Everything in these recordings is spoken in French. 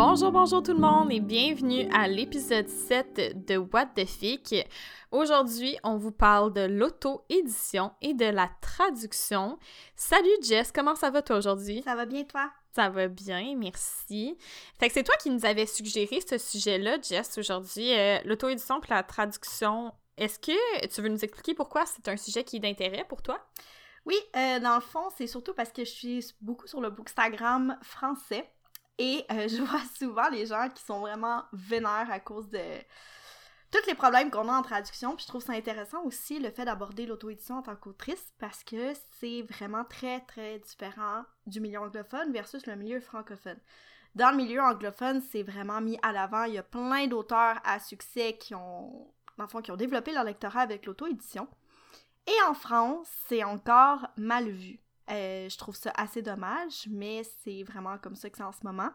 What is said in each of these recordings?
Bonjour, bonjour tout le monde et bienvenue à l'épisode 7 de What the Fic. Aujourd'hui, on vous parle de l'auto-édition et de la traduction. Salut Jess, comment ça va toi aujourd'hui? Ça va bien toi? Ça va bien, merci. Fait que c'est toi qui nous avais suggéré ce sujet-là, Jess, aujourd'hui, euh, l'auto-édition et la traduction. Est-ce que tu veux nous expliquer pourquoi c'est un sujet qui est d'intérêt pour toi? Oui, euh, dans le fond, c'est surtout parce que je suis beaucoup sur le Bookstagram français et euh, je vois souvent les gens qui sont vraiment vénères à cause de tous les problèmes qu'on a en traduction. Puis je trouve ça intéressant aussi le fait d'aborder l'auto-édition en tant qu'autrice parce que c'est vraiment très très différent du milieu anglophone versus le milieu francophone. Dans le milieu anglophone, c'est vraiment mis à l'avant. Il y a plein d'auteurs à succès qui ont, dans qui ont développé leur lectorat avec l'auto-édition. Et en France, c'est encore mal vu. Euh, je trouve ça assez dommage, mais c'est vraiment comme ça que c'est en ce moment.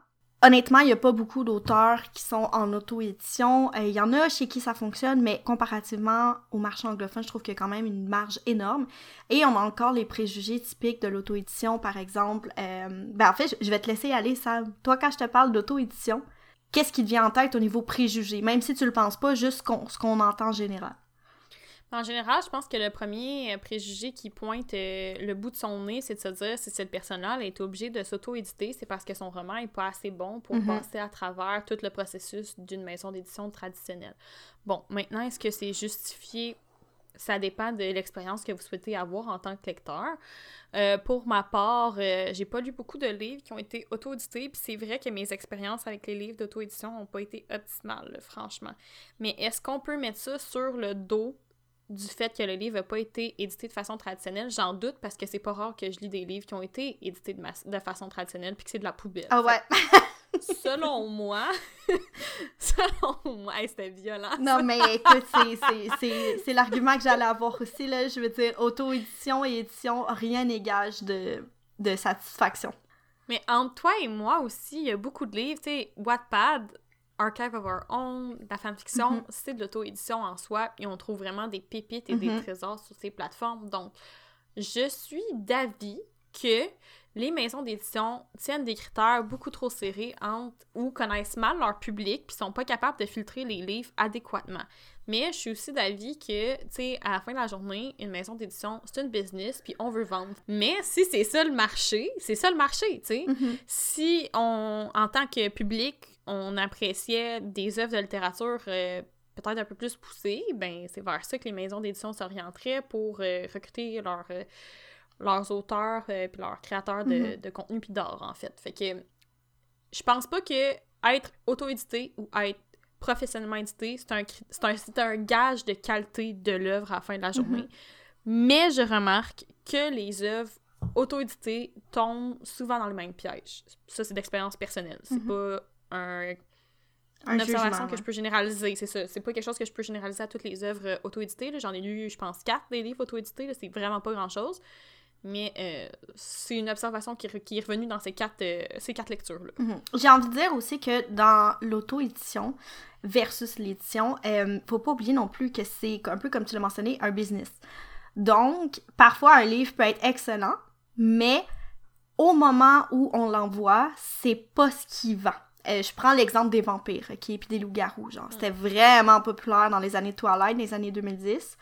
Honnêtement, il n'y a pas beaucoup d'auteurs qui sont en auto-édition. Euh, il y en a chez qui ça fonctionne, mais comparativement au marché anglophone, je trouve qu'il y a quand même une marge énorme. Et on a encore les préjugés typiques de l'auto-édition, par exemple. Euh, ben en fait, je vais te laisser aller, Sam. Toi, quand je te parle d'auto-édition, qu'est-ce qui te vient en tête au niveau préjugé? Même si tu le penses pas, juste ce qu'on entend en général? En général, je pense que le premier euh, préjugé qui pointe euh, le bout de son nez, c'est de se dire si cette personne-là est obligée de s'auto-éditer, c'est parce que son roman n'est pas assez bon pour mhm. passer à travers tout le processus d'une maison d'édition traditionnelle. Bon, maintenant, est-ce que c'est justifié? Ça dépend de l'expérience que vous souhaitez avoir en tant que lecteur. Euh, pour ma part, j'ai pas lu beaucoup de livres qui ont été auto-édités, puis c'est vrai que mes expériences avec les livres d'auto-édition n'ont pas été optimales, franchement. Mais est-ce qu'on peut mettre ça sur le dos du fait que le livre n'a pas été édité de façon traditionnelle, j'en doute parce que c'est pas rare que je lis des livres qui ont été édités de, façon traditionnelle puis que c'est de la poubelle. Ah ouais. selon moi, selon moi, c'était violent. Non, mais écoute, c'est l'argument que j'allais avoir aussi, là. Je veux dire, auto-édition et édition, rien n'égage de, de satisfaction. Mais entre toi et moi aussi, il y a beaucoup de livres, tu sais, Wattpad, Archive of Our Own, la fanfiction, mm c'est de l'auto-édition en soi et on trouve vraiment des pépites et des mm-hmm. trésors sur ces plateformes. Donc, je suis d'avis que les maisons d'édition tiennent des critères beaucoup trop serrés entre ou connaissent mal leur public puis sont pas capables de filtrer les livres adéquatement. Mais je suis aussi d'avis que, tu sais, à la fin de la journée, une maison d'édition, c'est une business puis on veut vendre. Mais si c'est ça le marché, c'est ça le marché, tu sais. Mm-hmm. Si on, en tant que public, on appréciait des œuvres de littérature euh, peut-être un peu plus poussées, ben c'est vers ça que les maisons d'édition s'orienteraient pour euh, recruter euh, leurs auteurs puis leurs créateurs de, mm-hmm. de contenu puis d'art, en fait. Fait que je pense pas que être auto-édité ou être professionnellement édité, c'est un, un, gage de qualité de l'œuvre à la fin de la journée. Mm-hmm. Mais je remarque que les œuvres auto-éditées tombent souvent dans le même piège. Ça, c'est d'expérience personnelle. C'est pas un, une observation que je peux généraliser, c'est ça. C'est pas quelque chose que je peux généraliser à toutes les œuvres euh, auto-éditées. J'en ai lu, je pense, quatre des livres auto-édités. C'est vraiment pas grand-chose. Mais euh, c'est une observation qui, qui, est revenue dans ces quatre, euh, ces quatre lectures-là. Mhm. J'ai envie de dire aussi que dans l'auto-édition versus l'édition, faut pas oublier non plus que c'est un peu comme tu l'as mentionné, un business. Donc, parfois, un livre peut être excellent, mais au moment où on l'envoie, c'est pas ce qui vend. Euh, je prends l'exemple des vampires, ok, puis des loups-garous, genre. C'était vraiment populaire dans les années Twilight, les années 2010.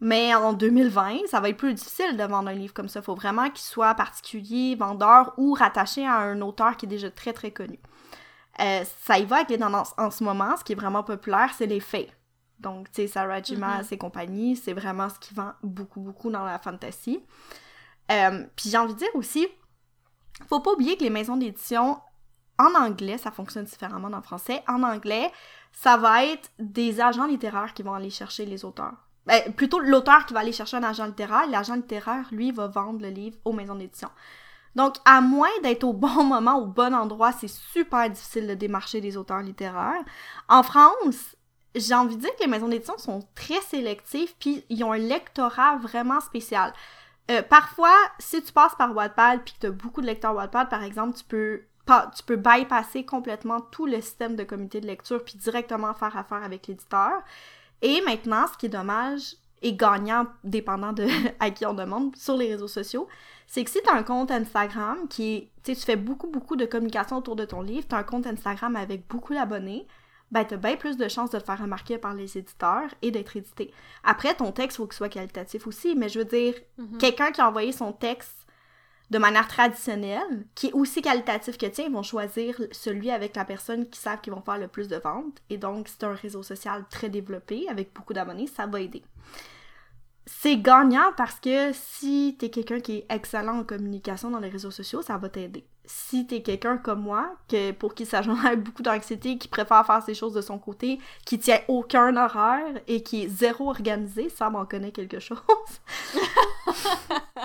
Mais en 2020, ça va être plus difficile de vendre un livre comme ça. Il faut vraiment qu'il soit particulier, vendeur ou rattaché à un auteur qui est déjà très très connu. Euh, ça y va avec les tendances en ce moment. Ce qui est vraiment populaire, c'est les faits. Donc, tu sais, Sarah J. Maas mm-hmm. et compagnie, c'est vraiment ce qui vend beaucoup, beaucoup dans la fantasy. Euh, puis j'ai envie de dire aussi, faut pas oublier que les maisons d'édition en anglais, ça fonctionne différemment en français. En anglais, ça va être des agents littéraires qui vont aller chercher les auteurs. Ben, plutôt l'auteur qui va aller chercher un agent littéraire. L'agent littéraire, lui, va vendre le livre aux maisons d'édition. Donc, à moins d'être au bon moment, au bon endroit, c'est super difficile de démarcher des auteurs littéraires. En France, j'ai envie de dire que les maisons d'édition sont très sélectives, puis ils ont un lectorat vraiment spécial. Euh, parfois, si tu passes par Wattpad, puis que tu as beaucoup de lecteurs Wattpad, par exemple, tu peux tu peux bypasser complètement tout le système de comité de lecture puis directement faire affaire avec l'éditeur. Et maintenant, ce qui est dommage est gagnant dépendant de à qui on demande sur les réseaux sociaux, c'est que si tu as un compte Instagram qui tu sais, tu fais beaucoup, beaucoup de communication autour de ton livre, tu as un compte Instagram avec beaucoup d'abonnés, ben tu as bien plus de chances de te faire remarquer par les éditeurs et d'être édité. Après, ton texte, il faut qu'il soit qualitatif aussi, mais je veux dire, Mhm. quelqu'un qui a envoyé son texte de manière traditionnelle, qui est aussi qualitatif que tien, ils vont choisir celui avec la personne qui savent qu'ils vont faire le plus de ventes. Et donc, c'est un réseau social très développé, avec beaucoup d'abonnés, ça va aider. C'est gagnant parce que si t'es quelqu'un qui est excellent en communication dans les réseaux sociaux, ça va t'aider. Si t'es quelqu'un comme moi, que pour qui ça génère beaucoup d'anxiété, qui préfère faire ses choses de son côté, qui tient aucun horaire et qui est zéro organisé, ça m'en connaît quelque chose.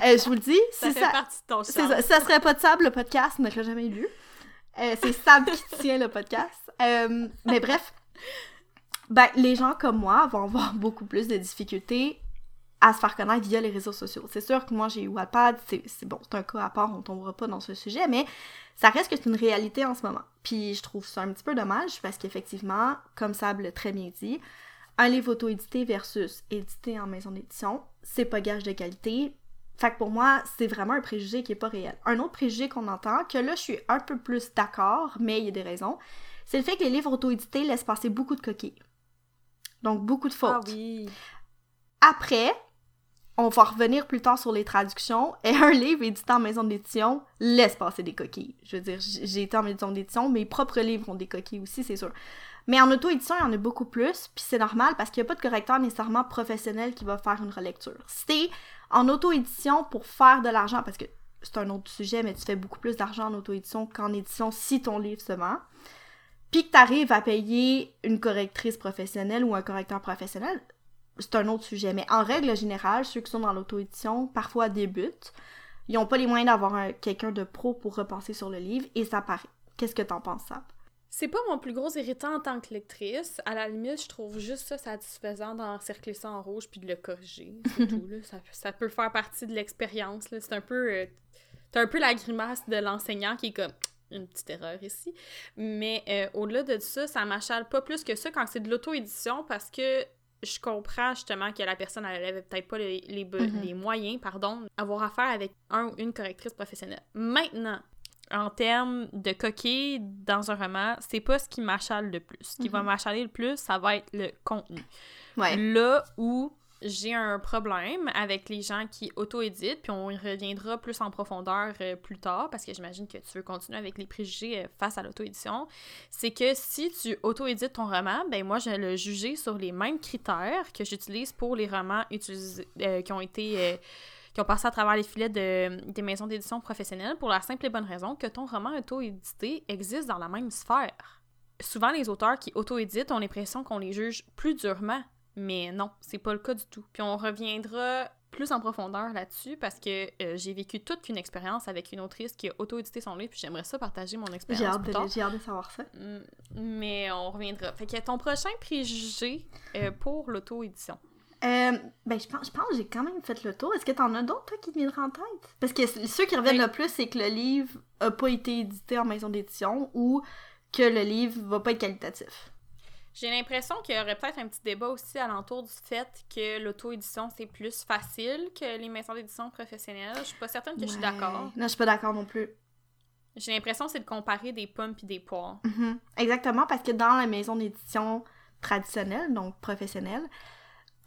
Euh, je vous le dis, Ça si fait ça, partie de ton ça, ça serait pas de Sab, le podcast n'aurait jamais eu lieu. Euh, c'est Sab qui tient le podcast. Euh, mais bref, ben, les gens comme moi vont avoir beaucoup plus de difficultés à se faire connaître via les réseaux sociaux. C'est sûr que moi, j'ai eu Wattpad, c'est bon, c'est un cas à part, on tombera pas dans ce sujet, mais ça reste que c'est une réalité en ce moment. Puis je trouve ça un petit peu dommage parce qu'effectivement, comme Sab l'a très bien dit, un livre auto-édité versus édité en maison d'édition, c'est pas gage de qualité. Fait que pour moi, c'est vraiment un préjugé qui est pas réel. Un autre préjugé qu'on entend, que là, je suis un peu plus d'accord, mais il y a des raisons, c'est le fait que les livres auto-édités laissent passer beaucoup de coquilles. Donc, beaucoup de fautes. Ah oui. Après, on va revenir plus tard sur les traductions, et un livre édité en maison d'édition laisse passer des coquilles. Je veux dire, j'ai été en maison d'édition, mes propres livres ont des coquilles aussi, c'est sûr. Mais en auto-édition, il y en a beaucoup plus, puis c'est normal parce qu'il n'y a pas de correcteur nécessairement professionnel qui va faire une relecture. T'es en auto-édition pour faire de l'argent, parce que c'est un autre sujet, mais tu fais beaucoup plus d'argent en auto-édition qu'en édition si ton livre se vend, puis que tu arrives à payer une correctrice professionnelle ou un correcteur professionnel, c'est un autre sujet. Mais en règle générale, ceux qui sont dans l'auto-édition parfois débutent. Ils n'ont pas les moyens d'avoir un- quelqu'un de pro pour repasser sur le livre et ça paraît. Qu'est-ce que t'en penses, Sab? C'est pas mon plus gros irritant en tant que lectrice. À la limite, je trouve juste ça satisfaisant d'encercler ça en rouge puis de le corriger. C'est tout, là. Ça, ça peut faire partie de l'expérience, là. C'est un peu... euh, T'as un peu la grimace de l'enseignant qui est comme une petite erreur ici. Mais euh, au-delà de ça, ça m'achale pas plus que ça quand c'est de l'auto-édition parce que je comprends justement que la personne elle avait peut-être pas les, Mhm. les moyens, pardon, d'avoir affaire avec un ou une correctrice professionnelle. Maintenant, en termes de coquilles dans un roman, c'est pas ce qui m'achale le plus. Ce qui va Mhm. m'achaler le plus, ça va être le contenu. Ouais. Là où j'ai un problème avec les gens qui auto-éditent, puis on y reviendra plus en profondeur euh, plus tard, parce que j'imagine que tu veux continuer avec les préjugés euh, face à l'auto-édition, c'est que si tu auto-édites ton roman, ben moi, je vais le juger sur les mêmes critères que j'utilise pour les romans euh, qui ont été... qui ont passé à travers les filets de, des maisons d'édition professionnelles pour la simple et bonne raison que ton roman auto-édité existe dans la même sphère. Souvent, les auteurs qui auto-éditent ont l'impression qu'on les juge plus durement, mais non, c'est pas le cas du tout. Puis on reviendra plus en profondeur là-dessus parce que euh, j'ai vécu toute qu'une expérience avec une autrice qui a auto-édité son livre, puis j'aimerais ça partager mon expérience j'ai hâte de savoir ça. Mm, Mais on reviendra. Fait que ton prochain préjugé euh, pour l'auto-édition? Euh, ben, je pense, je pense que j'ai quand même fait le tour. Est-ce que t'en as d'autres, toi, qui te viendraient en tête? Parce que ceux qui reviennent Oui. le plus, c'est que le livre a pas été édité en maison d'édition ou que le livre va pas être qualitatif. J'ai l'impression qu'il y aurait peut-être un petit débat aussi alentour du fait que l'auto-édition, c'est plus facile que les maisons d'édition professionnelles. Je suis pas certaine que je suis d'accord. Non, je suis pas d'accord non plus. J'ai l'impression que c'est de comparer des pommes puis des poires. Mhm. Exactement, parce que dans la maison d'édition traditionnelle, donc professionnelle,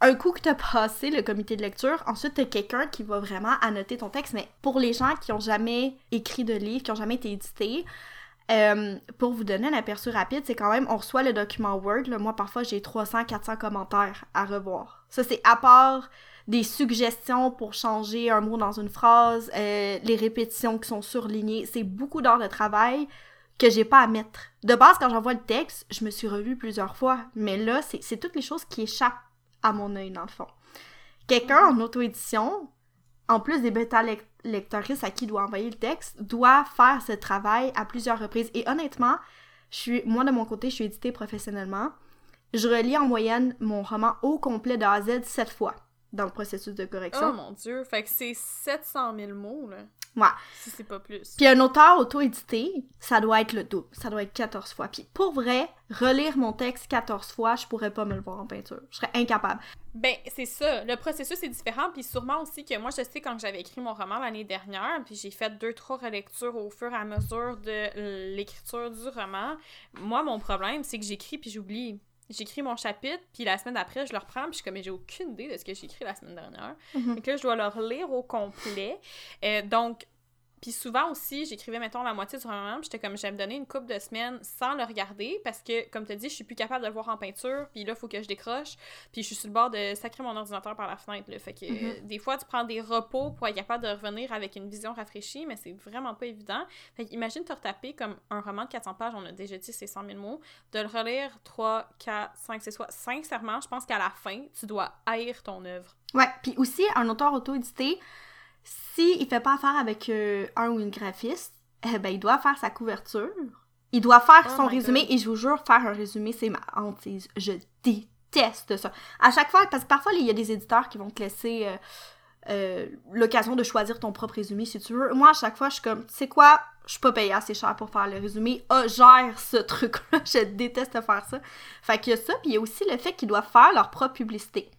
un coup que t'as passé le comité de lecture, ensuite t'as quelqu'un qui va vraiment annoter ton texte, mais pour les gens qui ont jamais écrit de livre, qui ont jamais été édités, euh, pour vous donner un aperçu rapide, c'est quand même, on reçoit le document Word, moi parfois j'ai 300-400 commentaires à revoir. Ça c'est à part des suggestions pour changer un mot dans une phrase, euh, les répétitions qui sont surlignées, c'est beaucoup d'heures de travail que j'ai pas à mettre. De base, quand j'envoie le texte, je me suis revue plusieurs fois, mais là, c'est toutes les choses qui échappent à mon œil, dans le fond. Quelqu'un en auto-édition, en plus des bêta-lectrices à qui doit envoyer le texte, doit faire ce travail à plusieurs reprises. Et honnêtement, je suis, moi, de mon côté, je suis éditée professionnellement. Je relis en moyenne mon roman au complet de A à Z sept fois. dans le processus de correction. Oh mon dieu, fait que c'est 700 000 mots, là. Ouais. Si c'est pas plus. Puis un auteur auto-édité, ça doit être le double. Ça doit être 14 fois. Puis pour vrai, relire mon texte 14 fois, je pourrais pas me le voir en peinture. Je serais incapable. Ben, c'est ça. Le processus est différent. Puis sûrement aussi que moi, je sais quand j'avais écrit mon roman l'année dernière, puis j'ai fait deux, trois relectures au fur et à mesure de l'écriture du roman. Moi, mon problème, c'est que j'écris puis j'oublie j'écris mon chapitre, puis la semaine d'après, je le reprends, puis je suis comme, j'ai aucune idée de ce que j'ai écrit la semaine dernière. Mhm. Et que là, je dois le relire au complet. Euh, donc, puis souvent aussi, j'écrivais, mettons, la moitié du roman, puis j'étais comme, j'aime donner une coupe de semaines sans le regarder, parce que, comme tu as dit, je suis plus capable de le voir en peinture, puis là, il faut que je décroche, puis je suis sur le bord de sacrer mon ordinateur par la fenêtre, là. Fait que, Mhm. des fois, tu prends des repos pour être capable de revenir avec une vision rafraîchie, mais c'est vraiment pas évident. Fait imagine te retaper comme un roman de 400 pages, on a déjà dit c'est 100 000 mots, de le relire 3, 4, 5, c'est soit. Sincèrement, je pense qu'à la fin, tu dois haïr ton œuvre. Ouais, puis aussi, un auteur auto-édité, s'il il fait pas affaire avec euh, un ou une graphiste, eh ben, il doit faire sa couverture. Il doit faire Oh son résumé, God. et je vous jure, faire un résumé, c'est ma hantise. Je déteste ça. À chaque fois, parce que parfois, il y a des éditeurs qui vont te laisser euh, euh, l'occasion de choisir ton propre résumé si tu veux. Moi, à chaque fois, je suis comme, tu sais quoi, je suis pas payée assez cher pour faire le résumé. Ah, gère ce truc-là. je déteste faire ça. Fait qu'il y a ça, puis il y a aussi le fait qu'ils doivent faire leur propre publicité.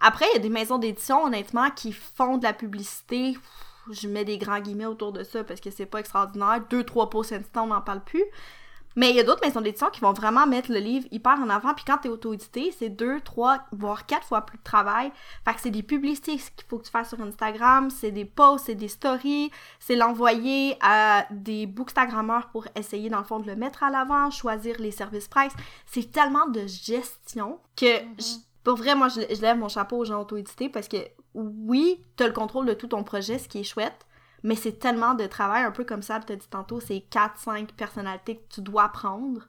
Après, il y a des maisons d'édition, honnêtement, qui font de la publicité. Je mets des grands guillemets autour de ça parce que c'est pas extraordinaire. Deux, trois posts instant, on n'en parle plus. Mais il y a d'autres maisons d'édition qui vont vraiment mettre le livre hyper en avant. Puis quand t'es auto-édité, c'est deux, trois, voire quatre fois plus de travail. Fait que c'est des publicités qu'il faut que tu fasses sur Instagram, c'est des posts, c'est des stories, c'est l'envoyer à des bookstagrammeurs pour essayer, dans le fond, de le mettre à l'avant, choisir les services price. C'est tellement de gestion que, je- pour vrai, moi, je, je lève mon chapeau aux gens auto-édités parce que, oui, t'as le contrôle de tout ton projet, ce qui est chouette, mais c'est tellement de travail, un peu comme ça, tu as dit tantôt, c'est 4-5 personnalités que tu dois prendre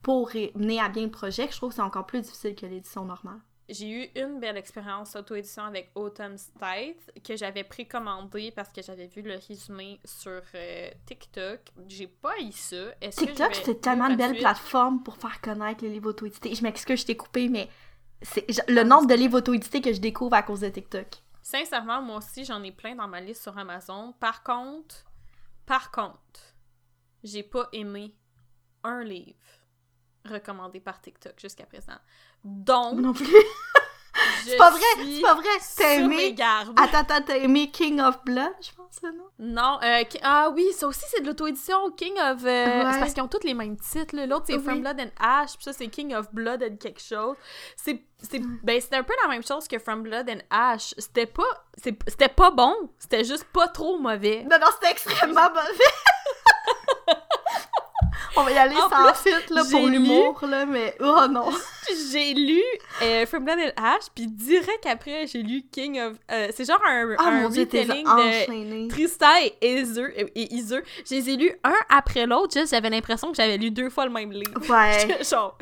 pour mener à bien le projet, que je trouve que c'est encore plus difficile que l'édition normale. J'ai eu une belle expérience auto-édition avec Autumn State que j'avais précommandé parce que j'avais vu le résumé sur euh, TikTok. J'ai pas eu ça. Je TikTok, c'est tellement une belle suite? plateforme pour faire connaître les livres auto-édités. Je m'excuse, je t'ai coupé, mais le nombre de livres auto-édités que je découvre à cause de TikTok. Sincèrement, moi aussi, j'en ai plein dans ma liste sur Amazon. Par contre, par contre, j'ai pas aimé un livre recommandé par TikTok jusqu'à présent. Donc, non plus. c'est pas vrai, C'est pas vrai, t'as aimé... Attends, attends, t'as aimé King of Blood, je pense, non? Non, euh, ah oui, ça aussi c'est de l'auto-édition, King of... euh, Ouais. C'est parce qu'ils ont tous les mêmes titres, là. L'autre c'est Oui. From Blood and Ash, puis ça c'est King of Blood and quelque chose. C'est... c'est ben c'était un peu la même chose que From Blood and Ash. C'était pas... C'était pas bon, c'était juste pas trop mauvais. Non, non, c'était extrêmement mauvais. On va y aller En sans plus, suite, là, pour lu- l'humour, là, mais... Oh non! J'ai lu euh, From Blood and Ash, puis direct après j'ai lu King of... euh, c'est genre un, Ah, un mon Dieu, de... Tristan et Iser, et Iser, je les ai lus un après l'autre, juste j'avais l'impression que j'avais lu deux fois le même livre. Ouais, genre,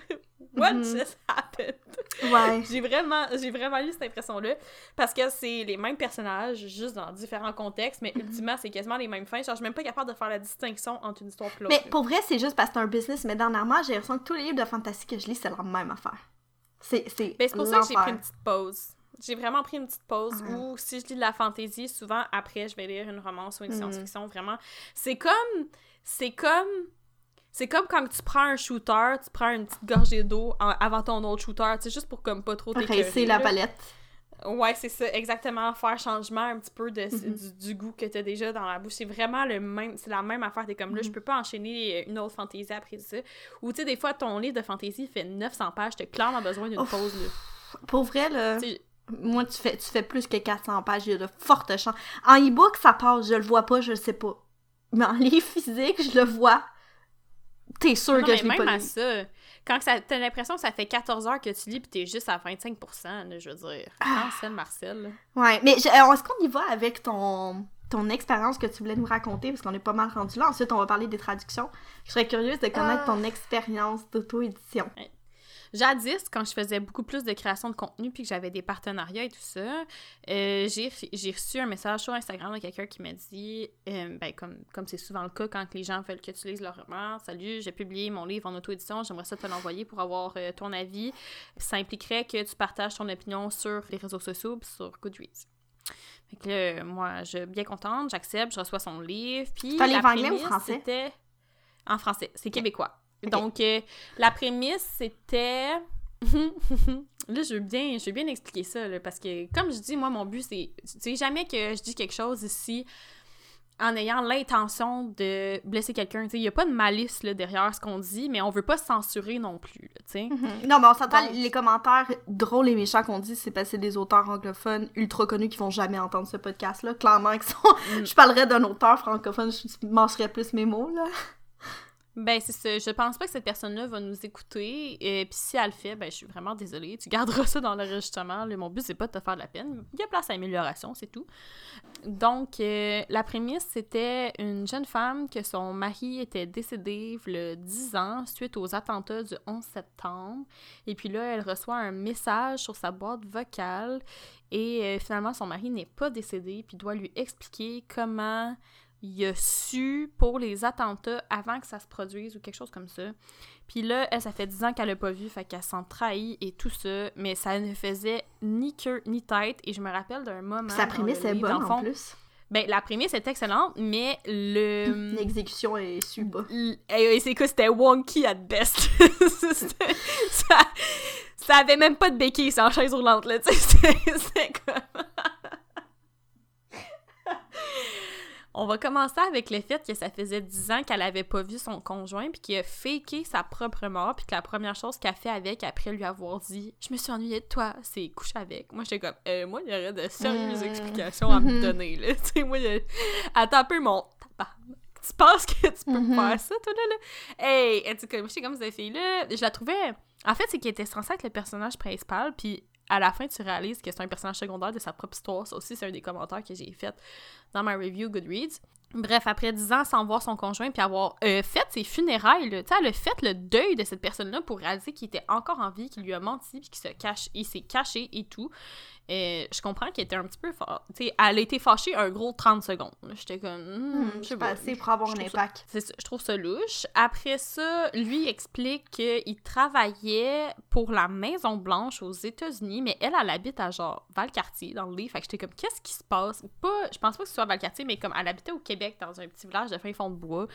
what Mhm. just happened? ouais. J'ai vraiment, j'ai vraiment eu cette impression-là parce que c'est les mêmes personnages, juste dans différents contextes, mais ultimement, c'est quasiment les mêmes fins. Genre, je suis même pas capable de faire la distinction entre une histoire et Mais l'autre. pour vrai, c'est juste parce que c'est un business, mais dernièrement, j'ai l'impression que tous les livres de fantasy que je lis, c'est la même affaire. C'est c'est Ben, c'est pour ça que j'ai pris une petite pause. J'ai vraiment pris une petite pause Ouais. où, si je lis de la fantasy, souvent, après, je vais lire une romance ou une Mhm. science-fiction. Vraiment, c'est comme... C'est comme... C'est comme quand tu prends un shooter, tu prends une petite gorgée d'eau avant ton autre shooter, tu sais, juste pour comme pas trop t'écœurer. La palette. Ouais, c'est ça, exactement. Faire changement un petit peu de, Mhm. du, du goût que t'as déjà dans la bouche. C'est vraiment le même, c'est la même affaire. T'es comme là, je Mhm. peux pas enchaîner une autre fantaisie après ça. Ou tu sais, des fois, ton livre de fantaisie fait 900 pages, t'as clairement besoin d'une pause, là. Pour vrai, là, moi, tu fais, tu fais plus que 400 pages, il y a de fortes chances. En e-book, ça passe, je le vois pas, je le sais pas. Mais en livre physique, je le vois. T'es sûr non, que mais je l'ai même pas lu. ça, quand ça- t'as l'impression que ça fait 14 heures que tu lis pis t'es juste à 25%, là, je veux dire. Ah. Cancel Marcel, là. Ouais, mais euh, est-ce qu'on y va avec ton, ton expérience que tu voulais nous raconter? Parce qu'on est pas mal rendu là. Ensuite, on va parler des traductions. Je serais curieuse de connaître Ah. ton expérience d'auto-édition. Jadis, quand je faisais beaucoup plus de création de contenu puis que j'avais des partenariats et tout ça, euh, j'ai reçu un message sur Instagram de quelqu'un qui m'a dit, euh, ben, comme comme c'est souvent le cas quand les gens veulent que tu lises leur roman, salut, j'ai publié mon livre en auto-édition, j'aimerais ça te l'envoyer pour avoir euh, ton avis. Ça impliquerait que tu partages ton opinion sur les réseaux sociaux puis sur Goodreads. Fait que là, moi, je suis bien contente, j'accepte, je reçois son livre. Puis. T'as livre anglais ou français? En français, c'est québécois. Donc, euh, la prémisse, c'était. là, je veux bien, je veux bien expliquer ça, parce que, comme je dis, moi, mon but, c'est. Tu jamais que je dis quelque chose ici en ayant l'intention de blesser quelqu'un. Il n'y a pas de malice là, derrière ce qu'on dit, mais on veut pas censurer non plus. Là, mm-hmm. Non, mais on s'entend, les commentaires drôles et méchants qu'on dit, c'est parce que c'est des auteurs anglophones ultra connus qui vont jamais entendre ce podcast-là. Clairement, sont... Mm. je parlerais d'un auteur francophone, je mangerais plus mes mots. là. Ben, c'est ça. Je pense pas que cette personne-là va nous écouter. Et puis si elle le fait, ben, je suis vraiment désolée. Tu garderas ça dans l'enregistrement. Mon but, c'est pas de te faire de la peine. Il y a place à amélioration, c'est tout. Donc, euh, la prémisse, c'était une jeune femme que son mari était décédé le 10 ans suite aux attentats du 11 septembre. Et puis là, elle reçoit un message sur sa boîte vocale. Et euh, finalement, son mari n'est pas décédé. Puis doit lui expliquer comment il a su pour les attentats avant que ça se produise ou quelque chose comme ça. Puis là, elle, ça fait 10 ans qu'elle l'a pas vu, fait qu'elle s'en trahit et tout ça, mais ça ne faisait ni queue ni tête. Et je me rappelle d'un moment. Sa prémisse est bonne en plus. Ben, la prémisse est excellente, mais le. L'exécution est super. C'est quoi, c'était wonky at best. ça, ça avait même pas de béquille, c'est en chaise roulante, là, tu sais. C'était comme. On va commencer avec le fait que ça faisait 10 ans qu'elle avait pas vu son conjoint, puis qu'il a faké sa propre mort, puis que la première chose qu'elle fait avec, après lui avoir dit « Je me suis ennuyée de toi », c'est coucher avec. Moi, j'étais comme euh, Moi, il y aurait de sérieuses explications à me donner, là. » Tu sais, moi, attends un peu mon... Tu penses que tu peux mm-hmm. faire ça, toi, là? là? Hey! Tu sais, j'étais comme cette fille-là, je la trouvais... En fait, c'est qu'elle était censée être le personnage principal, puis à la fin, tu réalises que c'est un personnage secondaire de sa propre histoire. Ça aussi, c'est un des commentaires que j'ai fait dans ma review Goodreads. Bref, après 10 ans sans voir son conjoint puis avoir euh, fait ses funérailles, sais, elle a fait le deuil de cette personne-là pour réaliser qu'il était encore en vie, qu'il lui a menti puis qu'il se cache, s'est caché et tout. Et je comprends qu'elle était un petit peu fort. Elle a été fâchée un gros 30 secondes. J'étais comme, hmm, hmm, je sais pas assez pour avoir un impact. je trouve ça louche. Après ça, lui explique qu'il travaillait pour la Maison Blanche aux États-Unis, mais elle, elle habite à genre Valcartier dans le livre. Fait que j'étais comme, qu'est-ce qui se passe? Pas, je pense pas que ce soit Valcartier, mais comme elle habitait au Québec dans un petit village de fin fond de bois.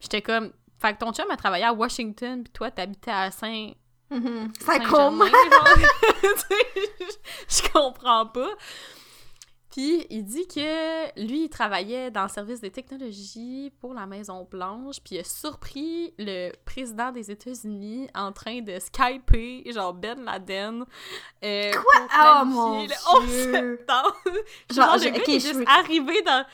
J'étais comme, fait que ton chum a travaillé à Washington, puis toi, t'habitais à Saint Mm -hmm. je comprends pas. Puis il dit que lui, il travaillait dans le service des technologies pour la Maison Blanche, puis il a surpris le président des États-Unis en train de skyper genre Ben Laden. Euh, Quoi? Oh mon dieu! septembre. genre, le gars est juste arrivé dans.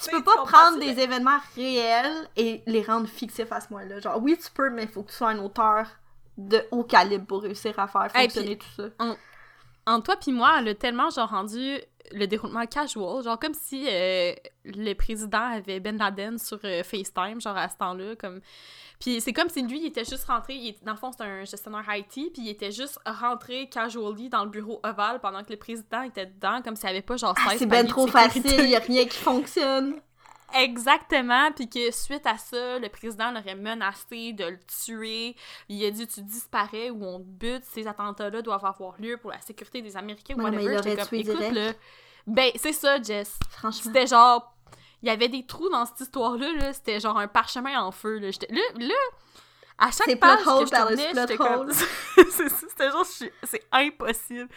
Tu peux pas prendre des événements réels et les rendre fictifs à ce moment-là. Genre, oui, tu peux, mais il faut que tu sois un auteur de haut calibre pour réussir à faire fonctionner tout ça. En, toi puis moi, elle a tellement genre rendu le déroulement casual, genre comme si euh, le président avait Ben Laden sur euh, FaceTime, genre à ce temps-là, comme... Puis c'est comme si lui, il était juste rentré, il dans le fond, c'est un gestionnaire IT, puis il était juste rentré casually dans le bureau ovale pendant que le président était dedans, comme s'il n'y avait pas genre ah, c'est ben trop facile, il n'y a rien qui fonctionne. Exactement, puis que suite à ça, le président l'aurait menacé de le tuer. Il a dit tu disparais ou on te bute, ces attentats-là doivent avoir lieu pour la sécurité des Américains ou whatever. Il comme, écoute, là, ben c'est ça, Jess. Franchement. C'était genre, il y avait des trous dans cette histoire-là, -là, c'était genre un parchemin en feu. Là, là, là à chaque page que je tournais, j'étais comme... c'était genre, c'est impossible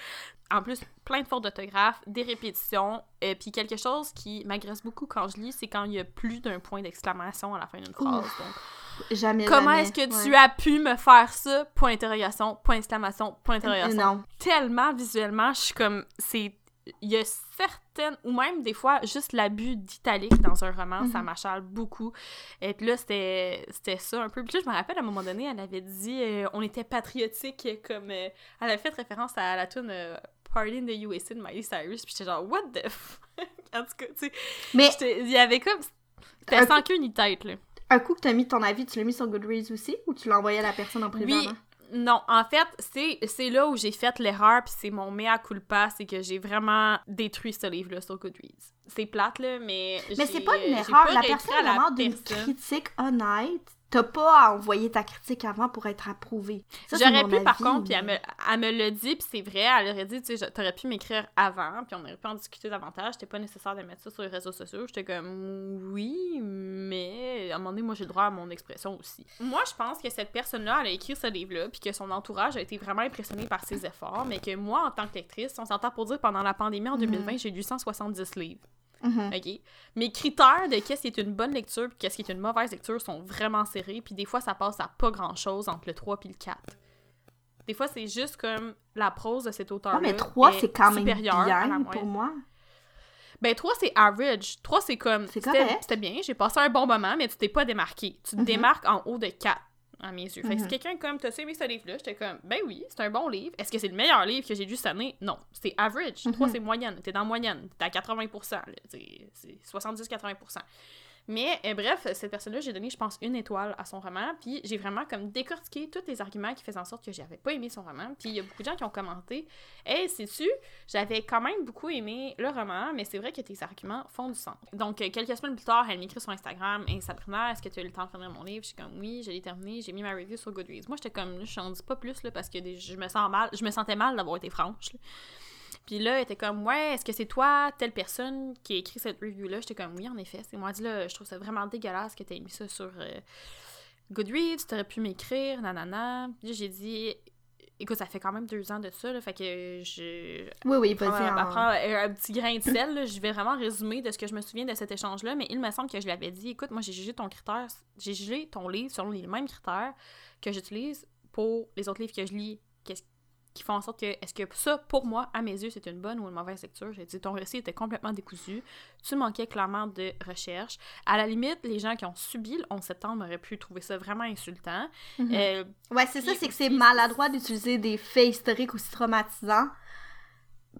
en plus, plein de fautes d'orthographe, des répétitions, et euh, puis quelque chose qui m'agresse beaucoup quand je lis, c'est quand il y a plus d'un point d'exclamation à la fin d'une phrase. jamais. Comment est-ce que tu as pu me faire ça? Point d'interrogation, point d'exclamation, point d'interrogation. Non. Tellement visuellement, je suis comme, c'est il y a certaines, ou même des fois, juste l'abus d'italique dans un roman, ça mhm. m'achale beaucoup. Et puis là, c'était ça un peu. Puis là, je me rappelle, à un moment donné, elle avait dit euh, on était patriotique, comme. Euh, elle avait fait référence à la tune Party in the USA de Miley Cyrus, puis j'étais genre, what the fuck? en tout cas, tu sais. Mais. Il y avait comme. C'était sans queue ni tête, là. Un coup que t'as mis ton avis, tu l'as mis sur Goodreads aussi, ou tu l'as envoyé à la personne en privé? Oui. Non, en fait, c'est, là où j'ai fait l'erreur, puis c'est mon mea culpa, c'est que j'ai vraiment détruit ce livre-là sur Goodreads. C'est plate, là, mais. Mais c'est pas une erreur. La personne demande une critique honnête T'as pas à envoyer ta critique avant pour être approuvé. J'aurais pu, par contre, puis elle me, elle me l'a dit, puis c'est vrai, elle aurait dit, tu sais, t'aurais pu m'écrire avant, puis on aurait pu en discuter davantage. C'était pas nécessaire de mettre ça sur les réseaux sociaux. J'étais comme, oui, mais à un moment donné, moi, j'ai le droit à mon expression aussi. Moi, je pense que cette personne-là, elle a écrit ce livre-là, puis que son entourage a été vraiment impressionné par ses efforts, mais que moi, en tant que lectrice, on s'entend pour dire, pendant la pandémie en 2020, mhm. j'ai lu 170 livres. Mm-hmm. OK? Mes critères de qu'est-ce qui est une bonne lecture et qu'est-ce qui est une mauvaise lecture sont vraiment serrés, puis des fois, ça passe à pas grand-chose entre le 3 et le 4. Des fois, c'est juste comme la prose de cet auteur-là. mais 3, c'est quand même bien pour moi. Ben, 3, c'est average. 3, c'est comme. C'était bien, j'ai passé un bon moment, mais tu t'es pas démarqué. Tu te mm-hmm. démarques en haut de 4 à mes yeux. Fait que si mhm. quelqu'un comme, t'as aimé ce livre-là, j'étais comme, ben oui, c'est un bon livre. Est-ce que c'est le meilleur livre que j'ai lu cette année? Non. C'est average. 3, mhm. c'est moyenne. T'es dans moyenne. T'es à 80%. C'est 70-80%. Mais euh, bref, cette personne-là, j'ai donné, je pense, une étoile à son roman. Puis j'ai vraiment comme décortiqué tous les arguments qui faisaient en sorte que j'avais pas aimé son roman. Puis il y a beaucoup de gens qui ont commenté Hey, sais-tu, j'avais quand même beaucoup aimé le roman, mais c'est vrai que tes arguments font du sens. Donc euh, quelques semaines plus tard, elle m'écrit sur Instagram Hey Sabrina, est-ce que tu as eu le temps de finir mon livre Je suis comme Oui, je l'ai terminé, j'ai mis ma review sur Goodreads. Moi, j'étais comme, je n'en dis pas plus là, parce que je me sens mal, je me sentais mal d'avoir été franche. Puis là, elle était comme, ouais, est-ce que c'est toi, telle personne, qui a écrit cette review-là? J'étais comme, oui, en effet. C'est moi, dit là, je trouve ça vraiment dégueulasse que tu aies mis ça sur euh, Goodreads, tu aurais pu m'écrire, nanana. Puis j'ai dit, écoute, ça fait quand même deux ans de ça, là, fait que je. Oui, oui, pas dire. un, petit grain de sel, je vais vraiment résumer de ce que je me souviens de cet échange-là, mais il me semble que je l'avais dit, écoute, moi, j'ai jugé ton critère, j'ai jugé ton livre selon les mêmes critères que j'utilise pour les autres livres que je lis. Qui font en sorte que, est-ce que ça, pour moi, à mes yeux, c'est une bonne ou une mauvaise lecture? J'ai dit, ton récit était complètement décousu, tu manquais clairement de recherche. À la limite, les gens qui ont subi le 11 septembre auraient pu trouver ça vraiment insultant. Euh, ouais, c'est ça, c'est que c'est maladroit d'utiliser des faits historiques aussi traumatisants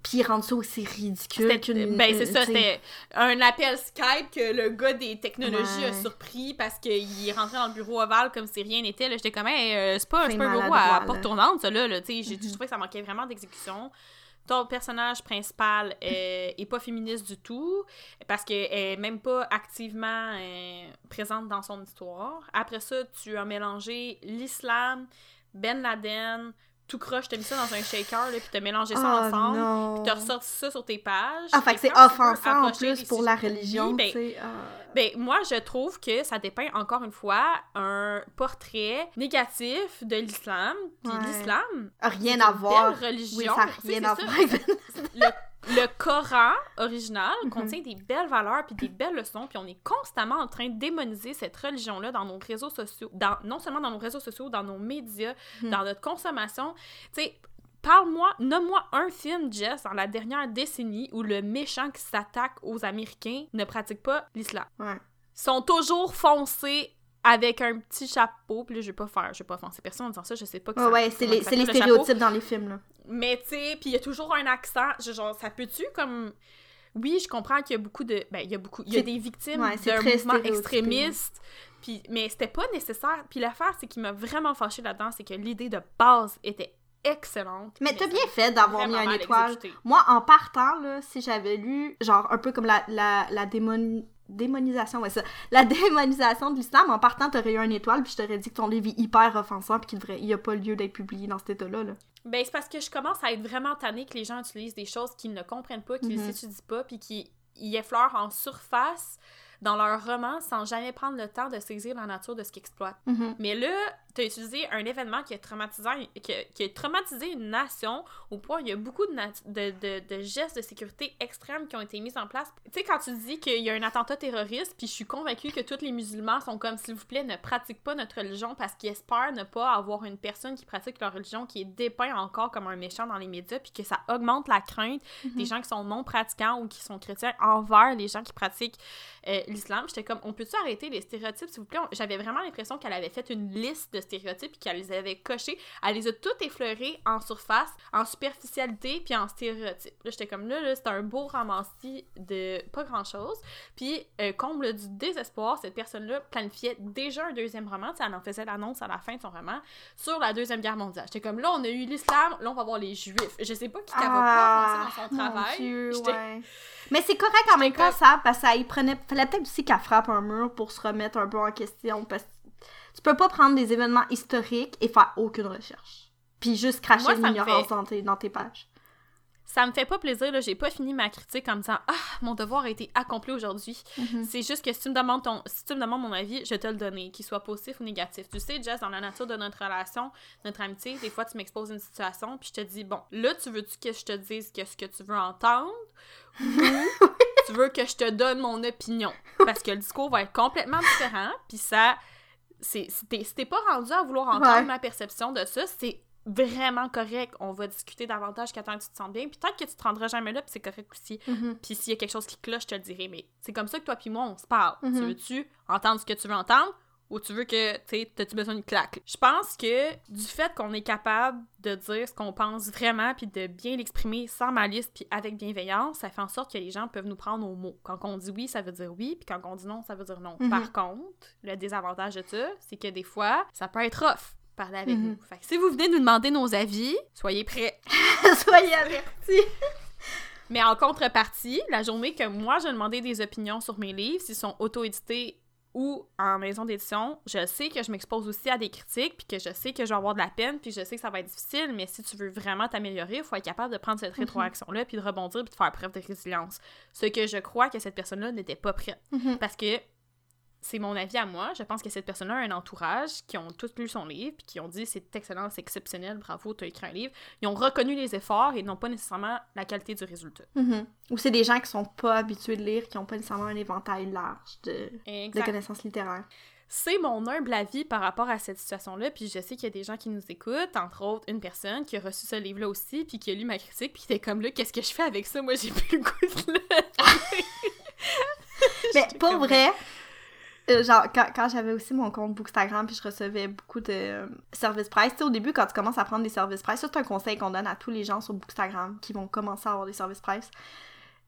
puis rendre ça aussi ridicule qu'une... Ben, c'est ça, c'était un appel Skype que le gars des technologies a surpris parce qu'il est rentré dans le bureau ovale comme si rien n'était. J'étais comme, hey, euh, c'est pas, un bureau à, porte tournante, ça, là. sais, j'ai mm-hmm. trouvé que ça manquait vraiment d'exécution. Ton personnage principal est pas féministe du tout parce qu'elle est même pas activement euh, présente dans son histoire. Après ça, tu as mélangé l'islam, Ben Laden, tout croche, t'as mis ça dans un shaker, là, puis t'as mélangé ça oh, ensemble, puis t'as ressorti ça sur tes pages. Ah, fait que c'est offensant en plus pour la religion, ben, ah. ben, moi, je trouve que ça dépeint encore une fois un portrait négatif de l'islam, puis l'islam... Rien à voir. religion. Oui, ça rien à voir. le Coran original mhm. contient des belles valeurs puis des belles leçons, puis on est constamment en train de démoniser cette religion-là dans nos réseaux sociaux, dans, non seulement dans nos réseaux sociaux, dans nos médias, mhm. dans notre consommation. Tu sais, parle-moi, nomme-moi un film, Jess, dans la dernière décennie où le méchant qui s'attaque aux Américains ne pratique pas l'islam. Ouais. Ils sont toujours foncés avec un petit chapeau, puis là, je vais pas faire, je vais pas offenser personne en disant ça, je sais pas que ouais, Ouais, c'est les, les stéréotypes dans les films, là. Mais tu sais, puis il y a toujours un accent. Genre, ça peut-tu comme. Oui, je comprends qu'il y a beaucoup de. Ben, il y a beaucoup. Il y a des victimes d'un mouvement extrémiste. Puis, mais c'était pas nécessaire. Puis l'affaire, c'est qui m'a vraiment fâché là-dedans, c'est que l'idée de base était excellente. Mais, t'as bien fait d'avoir mis un étoile. Moi, en partant, là, si j'avais lu, genre, un peu comme la, la, la démonisation, ouais, ça. La démonisation de l'islam, en partant, t'aurais eu un étoile, puis je t'aurais dit que ton livre est hyper offensant, puis qu'il devrait, il y a pas lieu d'être publié dans cet état-là. Là. Ben, c'est parce que je commence à être vraiment tannée que les gens utilisent des choses qu'ils ne comprennent pas, qu'ils ne mm-hmm. s'étudient pas, puis qui effleurent en surface dans leur roman sans jamais prendre le temps de saisir la nature de ce qu'ils exploitent. Mm-hmm. Mais là, tu as utilisé un événement qui a, traumatisé, qui, a, traumatisé une nation au point où il y a beaucoup de, de, de, gestes de sécurité extrêmes qui ont été mis en place. Tu sais, quand tu dis qu'il y a un attentat terroriste, puis je suis convaincue que tous les musulmans sont comme, s'il vous plaît, ne pratiquent pas notre religion parce qu'ils espèrent ne pas avoir une personne qui pratique leur religion qui est dépeint encore comme un méchant dans les médias, puis que ça augmente la crainte mm-hmm. des gens qui sont non pratiquants ou qui sont chrétiens envers les gens qui pratiquent euh, l'islam. J'étais comme, on peut-tu arrêter les stéréotypes, s'il vous plaît? J'avais vraiment l'impression qu'elle avait fait une liste de stéréotypes puis qu'elle les avait cochés. Elle les a toutes effleurés en surface, en superficialité puis en stéréotypes. Là, j'étais comme là, là c'est un beau ramassis de pas grand-chose. Puis, euh, comble du désespoir, cette personne-là planifiait déjà un deuxième roman. elle en faisait l'annonce à la fin de son roman sur la Deuxième Guerre mondiale. J'étais comme là, on a eu l'islam, là, on va voir les juifs. Je sais pas qui ah, pas dans son travail. Dieu, Mais c'est correct en même temps, ça, parce que ça y prenait. Fallait peut-être aussi qu'elle frappe un mur pour se remettre un peu en question. Parce que tu peux pas prendre des événements historiques et faire aucune recherche. Puis juste cracher l'ignorance dans, tes, dans tes pages ça me fait pas plaisir, là, j'ai pas fini ma critique en me disant Ah, mon devoir a été accompli aujourd'hui. Mhm. C'est juste que si tu me demandes ton si tu me demandes mon avis, je vais te le donner, qu'il soit positif ou négatif. Tu sais, Jess, dans la nature de notre relation, notre amitié, des fois tu m'exposes une situation, puis je te dis Bon, là, tu veux-tu que je te dise que ce que tu veux entendre ou tu veux que je te donne mon opinion? Parce que le discours va être complètement différent, puis ça. Si t'es pas rendu à vouloir entendre ma perception de ça, c'est vraiment correct, on va discuter davantage qu'à temps que tu te sens bien. Puis peut-être que tu te rendras jamais là, puis c'est correct aussi. Mm-hmm. Puis s'il y a quelque chose qui cloche, je te le dirai. Mais c'est comme ça que toi puis moi, on se parle. Tu mm-hmm. veux-tu entendre ce que tu veux entendre? Ou tu veux que, tu sais, t'as-tu besoin d'une claque? Je pense que du fait qu'on est capable de dire ce qu'on pense vraiment puis de bien l'exprimer sans malice puis avec bienveillance, ça fait en sorte que les gens peuvent nous prendre au mot. Quand on dit oui, ça veut dire oui, puis quand on dit non, ça veut dire non. Mm-hmm. Par contre, le désavantage de ça, c'est que des fois, ça peut être rough parler avec mhm. nous. Fait si vous venez nous demander nos avis, soyez prêts. soyez avertis. Mais en contrepartie, la journée que moi, je demandé des opinions sur mes livres, s'ils sont auto-édités ou en maison d'édition, je sais que je m'expose aussi à des critiques, puis que je sais que je vais avoir de la peine, puis je sais que ça va être difficile, mais si tu veux vraiment t'améliorer, il faut être capable de prendre cette mhm. rétroaction-là, puis de rebondir, puis de faire preuve de résilience. Ce que je crois que cette personne-là n'était pas prête. Mhm. Parce que c'est mon avis à moi. Je pense que cette personne-là a un entourage qui ont tous lu son livre, puis qui ont dit c'est excellent, c'est exceptionnel, bravo, tu as écrit un livre. Ils ont reconnu les efforts et non pas nécessairement la qualité du résultat. Mm-hmm. Ou c'est des gens qui sont pas habitués de lire, qui ont pas nécessairement un éventail large de, de connaissances littéraires. C'est mon humble avis par rapport à cette situation-là, puis je sais qu'il y a des gens qui nous écoutent, entre autres une personne qui a reçu ce livre-là aussi, puis qui a lu ma critique, puis qui était comme là, qu'est-ce que je fais avec ça? Moi, j'ai plus le goût de Mais pour vrai, genre, quand, j'avais aussi mon compte Bookstagram, puis je recevais beaucoup de euh, services price, tu sais, au début, quand tu commences à prendre des services price, c'est un conseil qu'on donne à tous les gens sur Bookstagram qui vont commencer à avoir des services price.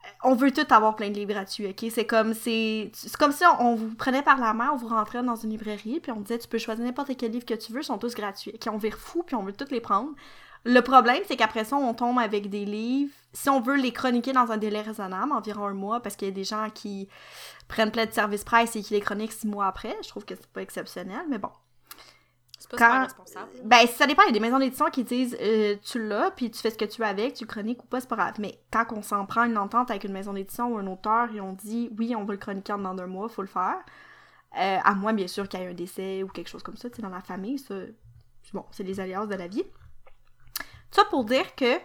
Euh, on veut tout avoir plein de livres gratuits, ok? C'est comme, c'est, c'est comme si on, vous prenait par la main, on vous rentrait dans une librairie, puis on disait, tu peux choisir n'importe quel livre que tu veux, ils sont tous gratuits. Ok, on vire fou, puis on veut tous les prendre. Le problème, c'est qu'après ça, on tombe avec des livres. Si on veut les chroniquer dans un délai raisonnable, environ un mois, parce qu'il y a des gens qui prennent plein de service price et qui les chroniquent six mois après, je trouve que c'est pas exceptionnel, mais bon. C'est pas Quand... responsable. Ben, ça dépend. Il y a des maisons d'édition qui disent euh, tu l'as, puis tu fais ce que tu veux avec, tu chroniques ou pas, c'est pas grave. Mais quand on s'en prend une entente avec une maison d'édition ou un auteur et on dit oui, on veut le chroniquer en dans un mois, faut le faire. Euh, à moins, bien sûr, qu'il y ait un décès ou quelque chose comme ça, tu sais, dans la famille, ça. Bon, c'est les alliances de la vie. Ça pour dire que,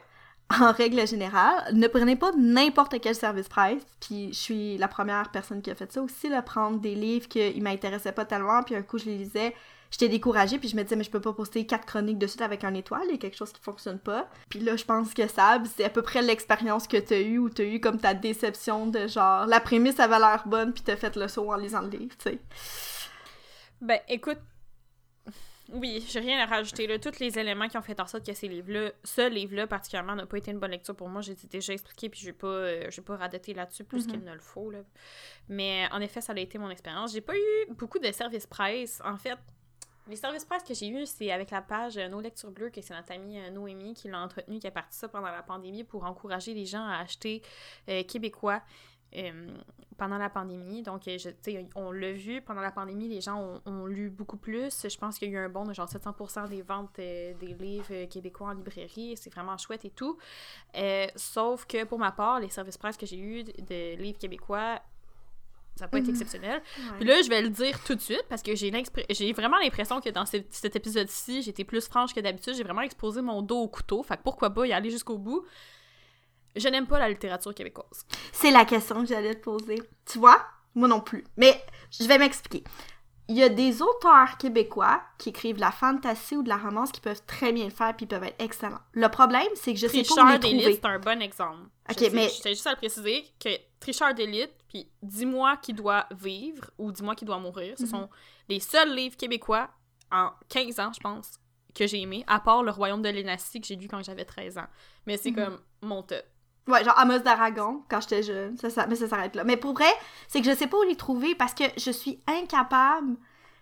en règle générale, ne prenez pas n'importe quel service presse. Puis je suis la première personne qui a fait ça aussi, là, prendre des livres qui m'intéressaient pas tellement, puis un coup je les lisais, j'étais découragée, puis je me disais, mais je peux pas poster quatre chroniques de suite avec un étoile, il y a quelque chose qui fonctionne pas. Puis là, je pense que ça, c'est à peu près l'expérience que t'as eu ou t'as eu comme ta déception de genre, la prémisse avait l'air bonne, puis t'as fait le saut en lisant le livre, tu sais. Ben, écoute, oui, j'ai rien à rajouter. Là. Tous les éléments qui ont fait en sorte que ces livres-là, ce livre-là particulièrement, n'a pas été une bonne lecture pour moi. J'ai déjà expliqué, puis je vais pas, euh, pas radoter là-dessus plus mm-hmm. qu'il ne le faut. Là. Mais en effet, ça a été mon expérience. J'ai pas eu beaucoup de services presse. En fait, les services presse que j'ai eu, c'est avec la page euh, Nos Lectures Bleues, que c'est notre amie euh, Noémie qui l'a entretenu, qui a parti ça pendant la pandémie pour encourager les gens à acheter québécois. Euh, pendant la pandémie. Donc, euh, je, on l'a vu, pendant la pandémie, les gens ont, lu beaucoup plus. Je pense qu'il y a eu un bond de genre 700% des ventes euh, des livres québécois en librairie. C'est vraiment chouette et tout. sauf que pour ma part, les services presse que j'ai eu de, livres québécois, ça n'a pas été mhm. exceptionnel. Puis là, je vais le dire tout de suite parce que j'ai, j'ai vraiment l'impression que dans cet épisode-ci, j'étais plus franche que d'habitude. J'ai vraiment exposé mon dos au couteau. Fait que pourquoi pas y aller jusqu'au bout? Je n'aime pas la littérature québécoise. C'est la question que j'allais te poser. Tu vois? Moi non plus. Mais je vais m'expliquer. Il y a des auteurs québécois qui écrivent de la fantasy ou de la romance qui peuvent très bien le faire puis peuvent être excellents. Le problème, c'est que je sais pas où les trouver. c'est un bon exemple. Ok, mais... Je juste à le préciser que Trichard d'élite puis Dis-moi qui doit vivre ou Dis-moi qui doit mourir, ce mhm. sont les seuls livres québécois en 15 ans, je pense, que j'ai aimé, à part Le Royaume de l'Énastie que j'ai lu quand j'avais 13 ans. Mais c'est Mhm. comme mon top. Ouais, genre Amos d'Aragon, quand j'étais jeune. Ça, ça, mais ça s'arrête là. Mais pour vrai, c'est que je sais pas où les trouver parce que je suis incapable.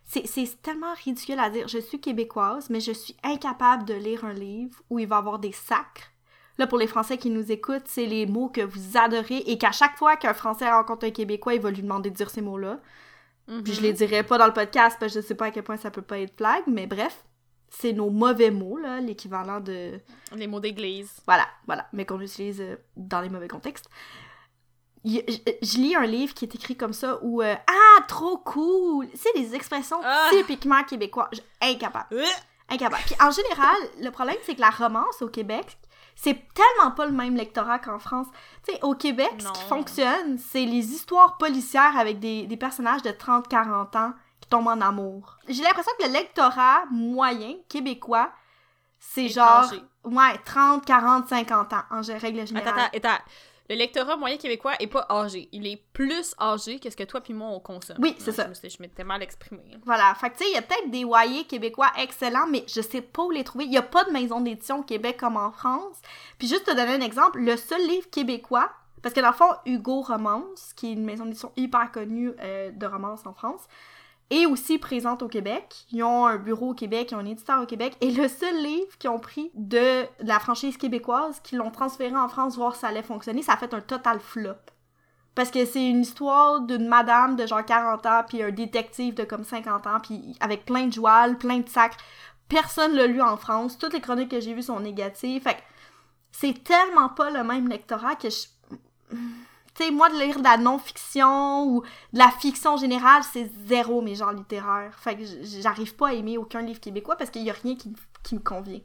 C'est c'est tellement ridicule à dire. Je suis québécoise, mais je suis incapable de lire un livre où il va y avoir des sacres. Là, pour les Français qui nous écoutent, c'est les mots que vous adorez et qu'à chaque fois qu'un Français rencontre un Québécois, il va lui demander de dire ces mots-là. Puis je les dirai pas dans le podcast parce que je sais pas à quel point ça peut pas être blague, mais bref, c'est nos mauvais mots, là, l'équivalent de. Les mots d'église. Voilà, voilà, mais qu'on utilise euh, dans les mauvais contextes. Je, je lis un livre qui est écrit comme ça où euh, Ah, trop cool! C'est des expressions Ah! typiquement québécois. Je- incapable. Euh! Incapable. Puis en général, le problème, c'est que la romance au Québec, c'est tellement pas le même lectorat qu'en France. Tu sais, au Québec, ce qui fonctionne, c'est les histoires policières avec des, des personnages de 30-40 ans qui tombent en amour. J'ai l'impression que le lectorat moyen québécois, c'est Est genre, ouais, 30, 40, 50 ans en règle Attends, générale. attends, attends. Le lectorat moyen québécois est pas âgé. Il est plus âgé que ce que toi puis moi on consomme. Oui, c'est Non, ça. Je m'étais mal exprimée. Voilà, fait que tu sais, il y a peut-être des YA québécois excellents, mais je sais pas où les trouver. Il y a pas de maison d'édition au Québec comme en France. Puis juste te donner un exemple, le seul livre québécois, parce que dans le fond, Hugo Romance, qui est une maison d'édition hyper connue euh, de romance en France, est aussi présente au Québec. Ils ont un bureau au Québec, ils ont un éditeur au Québec, et le seul livre qu'ils ont pris de la franchise québécoise, qu'ils l'ont transféré en France, voir si ça allait fonctionner, ça a fait un total flop. Parce que c'est une histoire d'une madame de genre 40 ans, puis un détective de comme 50 ans, puis avec plein de jouals, plein de sacres. Personne l'a lu en France. Toutes les chroniques que j'ai vues sont négatives. Fait c'est tellement pas le même lectorat que je... Tu sais, moi, de lire de la non-fiction ou de la fiction générale, c'est zéro mes genres littéraires. Fait que j'arrive pas à aimer aucun livre québécois parce qu'il y a rien qui, qui me convient.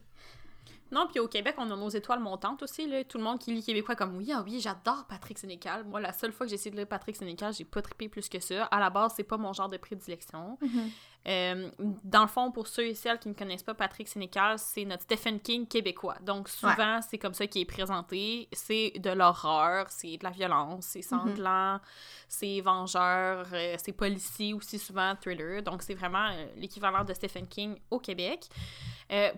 Non, puis au Québec, on a nos étoiles montantes aussi. Là. Tout le monde qui lit québécois comme oui, ah oui, j'adore Patrick Sénécal. Moi, la seule fois que j'ai essayé de lire Patrick Sénécal, j'ai pas trippé plus que ça. À la base, c'est pas mon genre de prédilection. Euh, dans le fond, pour ceux et celles qui ne connaissent pas Patrick Sénécal, c'est notre Stephen King québécois. Donc, souvent, c'est comme ça qu'il est présenté. C'est de l'horreur, c'est de la violence, c'est sanglant, c'est vengeur, euh, c'est policier aussi, souvent thriller. Donc, c'est vraiment euh, l'équivalent de Stephen King au Québec.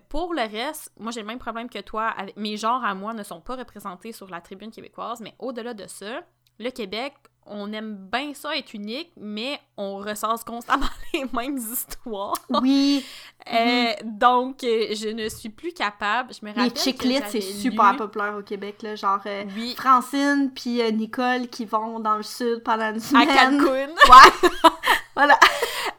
Pour le reste, moi, j'ai le même problème que toi. Avec, mes genres à moi ne sont pas représentés sur la tribune québécoise, mais au-delà de ça, le Québec, on aime bien ça être unique, mais on ressasse constamment les mêmes histoires. Oui, Euh, donc, euh, je ne suis plus capable. Je me rappelle. les chick-lit, c'est super lu- populaire au Québec, là. Genre, euh, Oui, Francine puis euh, Nicole qui vont dans le sud pendant une à semaine. Cancun. Ouais. voilà.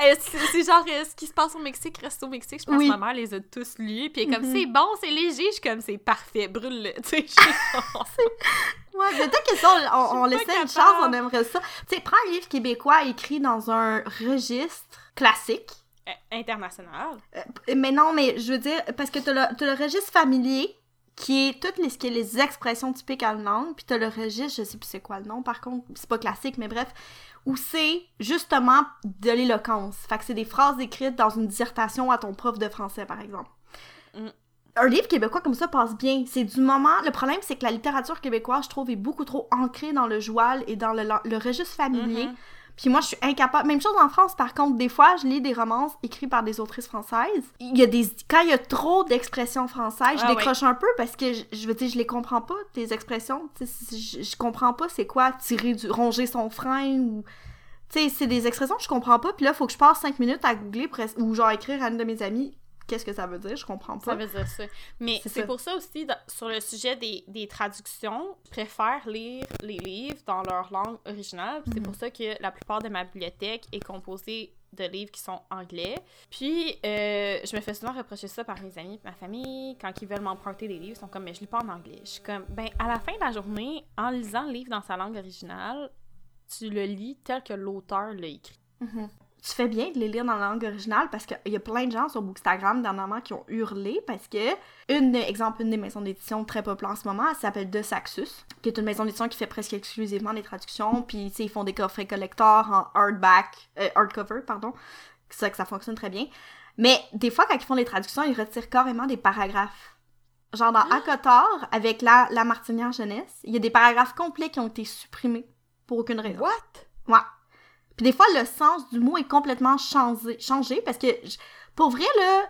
Euh, c'est genre euh, ce qui se passe au Mexique reste au Mexique. Je pense Oui. que ma mère les a tous lus. Puis elle est comme Mhm. c'est bon, c'est léger. Je suis comme c'est parfait, brûle-le. Tu sais, Ouais, peut-être que ça, on, on, on laissait une chance, on aimerait ça. Tu sais, prends un livre québécois écrit dans un registre classique. Euh, international. Euh, Mais non, mais je veux dire, parce que t'as le, t'as le registre familier, qui est toutes les, qui est les expressions typiques langue, puis t'as le registre, je sais plus c'est quoi le nom, par contre, c'est pas classique, mais bref, où c'est justement de l'éloquence. Fait que c'est des phrases écrites dans une dissertation à ton prof de français, par exemple. Mm. Un livre québécois comme ça passe bien. C'est du moment. Le problème, c'est que la littérature québécoise, je trouve, est beaucoup trop ancrée dans le joual et dans le, le registre familier. Mhm. Puis moi, je suis incapable. Même chose en France, par contre, des fois, je lis des romances écrites par des autrices françaises. Il y a des. Quand il y a trop d'expressions françaises, je Ah décroche un peu parce que je, veux dire, je les comprends pas, tes expressions. Tu sais, je, je comprends pas c'est quoi tirer du. ronger son frein ou. Tu sais, c'est des expressions que je comprends pas. Puis là, faut que je passe cinq minutes à googler ou genre écrire à une de mes amies qu'est-ce que ça veut dire, je comprends Ça pas. veut dire ça. Mais C'est ça. pour ça aussi, dans- sur le sujet des, des traductions, je préfère lire les livres dans leur langue originale. C'est Mhm. pour ça que la plupart de ma bibliothèque est composée de livres qui sont anglais. Puis, euh, je me fais souvent reprocher ça par mes amis ma famille. Quand ils veulent m'emprunter des livres, ils sont comme, mais je lis pas en anglais. Je suis comme, ben, à la fin de la journée, en lisant le livre dans sa langue originale, tu le lis tel que l'auteur l'a écrit. Mhm. Tu fais bien de les lire dans la langue originale parce qu'il y a plein de gens sur Bookstagram dernièrement qui ont hurlé parce que, une, exemple, une des maisons d'édition très populaires en ce moment, elle s'appelle De Saxus, qui est une maison d'édition qui fait presque exclusivement des traductions, puis ils font des coffrets collector en hardback, euh, hardcover, pardon, c'est ça que ça fonctionne très bien. Mais des fois, quand ils font des traductions, ils retirent carrément des paragraphes. Genre dans Acotar, avec la, la Martinière jeunesse, il y a des paragraphes complets qui ont été supprimés pour aucune raison. What? Ouais. Puis des fois, le sens du mot est complètement changé, changé parce que, Pour vrai, là,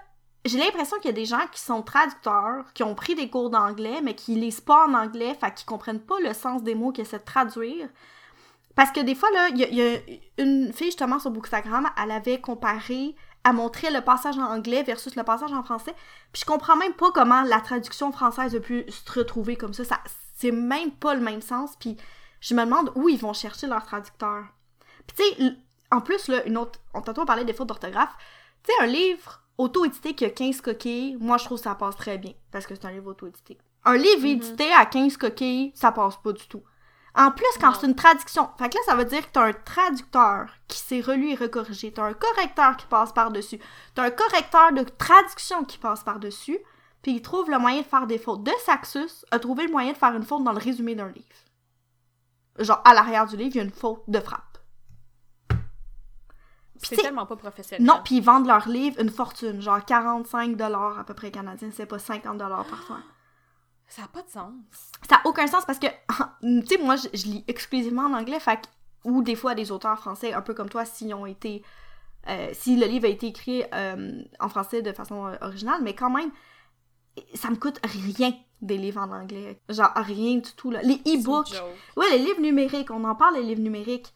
j'ai l'impression qu'il y a des gens qui sont traducteurs, qui ont pris des cours d'anglais, mais qui lisent pas en anglais, fait qu'ils comprennent pas le sens des mots qu'ils essaient de traduire. Parce que des fois, là, il y, a une fille justement sur Bookstagram, elle avait comparé, elle montrait le passage en anglais versus le passage en français. Puis je comprends même pas comment la traduction française a pu se retrouver comme ça. ça c'est même pas le même sens. Puis je me demande où ils vont chercher leur traducteur. Puis tu sais, en plus, là, une autre. On tantôt parlé des fautes d'orthographe. Tu sais, un livre auto-édité qui a 15 coquilles, moi je trouve que ça passe très bien. Parce que c'est un livre auto-édité. Un livre mm-hmm. édité à 15 coquilles, ça passe pas du tout. En plus, quand c'est une traduction, fait que là, ça veut dire que t'as un traducteur qui s'est relu et recorrigé, t'as un correcteur qui passe par-dessus, t'as un correcteur de traduction qui passe par-dessus, puis il trouve le moyen de faire des fautes. De Saxus a trouvé le moyen de faire une faute dans le résumé d'un livre. Genre, à l'arrière du livre, il y a une faute de frappe. C'est tellement pas professionnel. Non, puis ils vendent leur livre une fortune, genre 45 à peu près canadiens, c'est pas 50 parfois. Ça n'a pas de sens. Ça n'a aucun sens parce que, tu sais, moi, je, lis exclusivement en anglais, fait ou des fois des auteurs français, un peu comme toi, s'ils ont été. Euh, si le livre a été écrit euh, en français de façon euh, originale, mais quand même, ça me coûte rien des livres en anglais. Genre, rien du tout, là. Les e-books. Ouais, les livres numériques, on en parle, les livres numériques.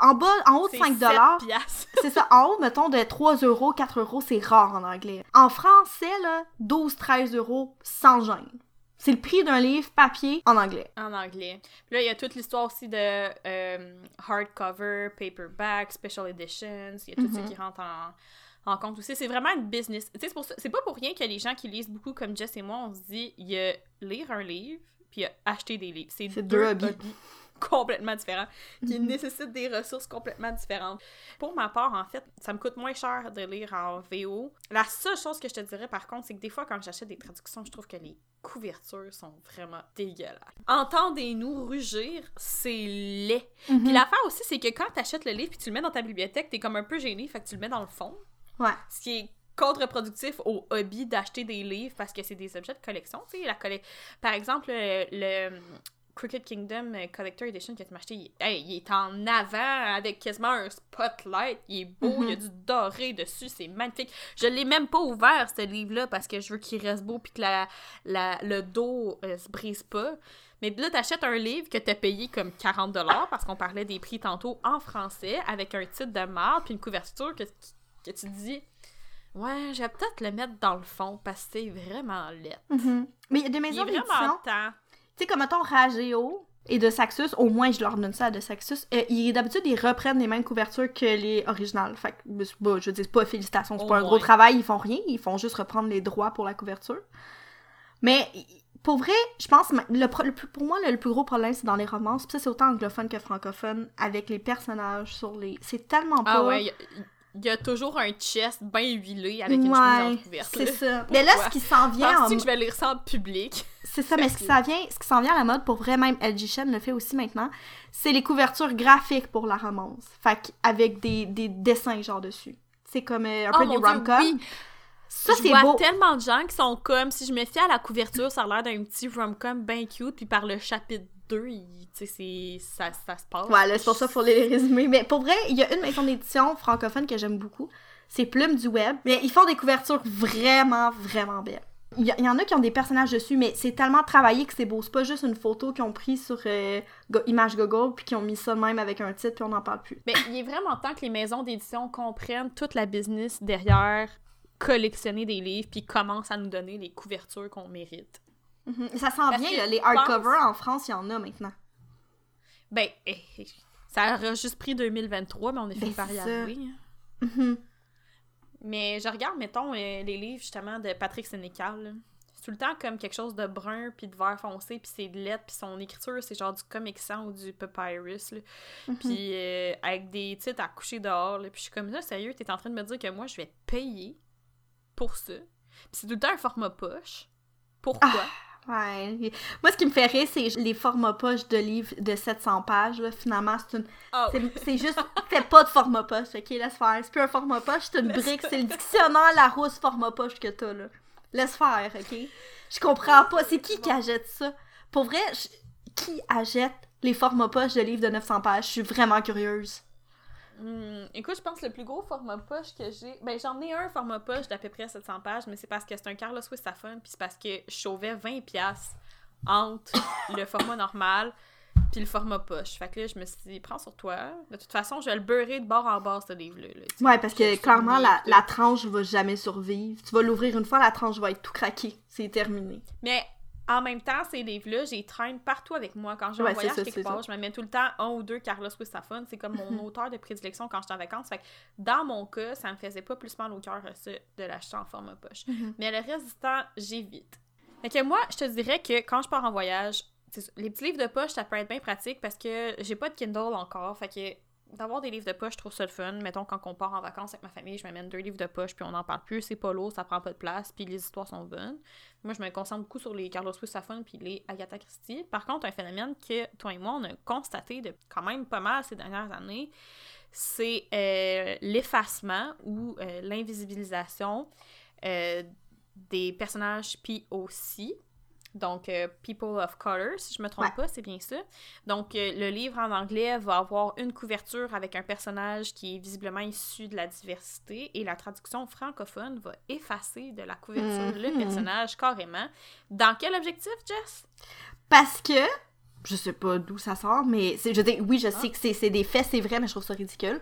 En bas, en haut de 5 dollars. c'est ça. En haut, mettons, de 3 euros, 4 euros, c'est rare en anglais. En français, là, 12, 13 euros, sans gêne. C'est le prix d'un livre papier en anglais. En anglais. Puis là, il y a toute l'histoire aussi de euh, hardcover, paperback, special editions. Il y a tout ça mhm. qui rentre en, en compte aussi. C'est vraiment une business. C'est pas pour rien qu'il y a des gens qui lisent beaucoup comme Jess et moi. On se dit, il y a lire un livre, puis il y a acheter des livres. C'est deux hobbies complètement différents, qui mhm. nécessitent des ressources complètement différentes. Pour ma part, en fait, ça me coûte moins cher de lire en VO. La seule chose que je te dirais, par contre, c'est que des fois, quand j'achète des traductions, je trouve que les couvertures sont vraiment dégueulasses. Entendez-nous rugir, c'est laid. Mhm. Puis l'affaire aussi, c'est que quand tu achètes le livre puis tu le mets dans ta bibliothèque, t'es comme un peu gêné, fait que tu le mets dans le fond. Ouais. Ce qui est contre-productif au hobby d'acheter des livres parce que c'est des objets de collection, tu sais, la Par exemple, le Cricket Kingdom euh, Collector Edition que tu m'as acheté, il, est en avant avec quasiment un spotlight. Il est beau, il y a mhm. du doré dessus, c'est magnifique. Je l'ai même pas ouvert, ce livre-là, parce que je veux qu'il reste beau puis que la, le dos euh, se brise pas. Mais là, t'achètes un livre que t'as payé comme 40$ parce qu'on parlait des prix tantôt en français avec un titre de marde puis une couverture que, que tu dis Ouais, je vais peut-être le mettre dans le fond parce que c'est vraiment laid. Mhm. Mais il y a des maisons d'édition sais, comme mettons Rageo et de Saxus, au moins je leur donne ça à de Saxus, euh, d'habitude ils reprennent les mêmes couvertures que les originales. Fait que, bah, je dis pas félicitations, c'est pas un gros travail, ils font rien, ils font juste reprendre les droits pour la couverture. Mais pour vrai, je pense, le, pour moi, le, plus gros problème, c'est dans les romances. Puis ça, c'est autant anglophone que francophone, avec les personnages sur les... C'est tellement ah pas... Ah ouais, il y a toujours un chest bien huilé avec une chemise entrouverte. c'est ça. Mais là, ce qui s'en vient... Penses-tu que je vais lire ça en public? C'est ça, mais ce qui s'en vient, ce qui s'en vient à la mode, pour vrai, même LG Shen le fait aussi maintenant, c'est les couvertures graphiques pour la romance. Fait avec des, des dessins genre dessus. C'est comme euh, un peu oh des rom-coms. Ça, c'est beau. tellement de gens qui sont comme, si je me fie à la couverture, ça a l'air d'un petit rom-com bien cute, puis par le chapitre 2, ça, ça se passe. Ouais, c'est pour ça qu'il faut les résumer. Mais pour vrai, il y a une maison d'édition francophone que j'aime beaucoup. C'est Plume du Web. Mais ils font des couvertures vraiment, vraiment belles. Il y, en a qui ont des personnages dessus, mais c'est tellement travaillé que c'est beau. C'est pas juste une photo qu'ils ont pris sur euh, Image Google puis qu'ils ont mis ça de même avec un titre puis on n'en parle plus. Mais il est vraiment temps que les maisons d'édition comprennent toute la business derrière collectionner des livres puis commencent à nous donner les couvertures qu'on mérite. Mhm. Ça s'en vient, les hardcovers en France, il y en a maintenant. Ben, eh, eh, ça a juste pris 2023, mais on est ben, fait par y arriver. Mais je regarde, mettons, euh, les livres justement de Patrick Sénécal. C'est tout le temps comme quelque chose de brun, puis de vert foncé, puis c'est de lettres, puis son écriture, c'est genre du Comic Sans ou du Papyrus. Mhm. Puis euh, avec des titres à coucher dehors. Puis je suis comme ça, sérieux, t'es en train de me dire que moi, je vais payer pour ça? Puis c'est tout le temps un format poche. Pourquoi? Ah! Ouais. Moi, ce qui me fait rire, c'est les formats poche de livres de 700 pages. Là. Finalement, c'est une. Oh. C'est juste. Fais pas de format poche, ok? Laisse faire. C'est plus un format poche, c'est une brique. C'est le dictionnaire Larousse format poche que t'as, là. Laisse faire, ok? Je comprends pas. C'est qui qui achète ça? Pour vrai, qui achète les formats poche de livres de 900 pages? Je suis vraiment curieuse. Hmm, écoute, je pense que le plus gros format poche que j'ai. Ben, j'en ai un format poche d'à peu près 700 pages, mais c'est parce que c'est un Carlos Wistafon, puis c'est parce que je sauvais 20$ entre le format normal puis le format poche. Fait que là, je me suis dit, prends sur toi. De toute façon, je vais le beurrer de bord en bord, ce livre-là. Ouais, parce que clairement, la, la tranche va jamais survivre. Tu vas l'ouvrir une fois, la tranche va être tout craquée. C'est terminé. Mais en même temps, ces livres-là, j'ai traîne partout avec moi. Quand je vais en voyage ça, quelque part, je me mets tout le temps un ou deux Carlos Wistafon. C'est comme mon auteur de prédilection quand j'étais en vacances. Fait que dans mon cas, ça me faisait pas plus mal au cœur euh, de l'acheter en format poche. Mhm. Mais le reste du temps, j'évite. Fait que moi, je te dirais que quand je pars en voyage, les petits livres de poche, ça peut être bien pratique parce que j'ai pas de Kindle encore. Fait que d'avoir des livres de poche, je trouve ça le fun. Mettons, quand on part en vacances avec ma famille, je m'amène deux livres de poche, puis on n'en parle plus. C'est pas lourd, ça prend pas de place, puis les histoires sont bonnes. Moi, je me concentre beaucoup sur les Carlos Wistafon puis les Agatha Christie. Par contre, un phénomène que toi et moi, on a constaté de quand même pas mal ces dernières années, c'est euh, l'effacement ou euh, l'invisibilisation euh, des personnages POC. Donc, euh, People of Color, si je me trompe Ouais. pas, c'est bien ça. Donc, euh, le livre en anglais va avoir une couverture avec un personnage qui est visiblement issu de la diversité et la traduction francophone va effacer de la couverture le Mhm. personnage carrément. Dans quel objectif, Jess? Parce que, je sais pas d'où ça sort, mais je dis, oui, je Ah. sais que c'est, c'est des faits, c'est vrai, mais je trouve ça ridicule.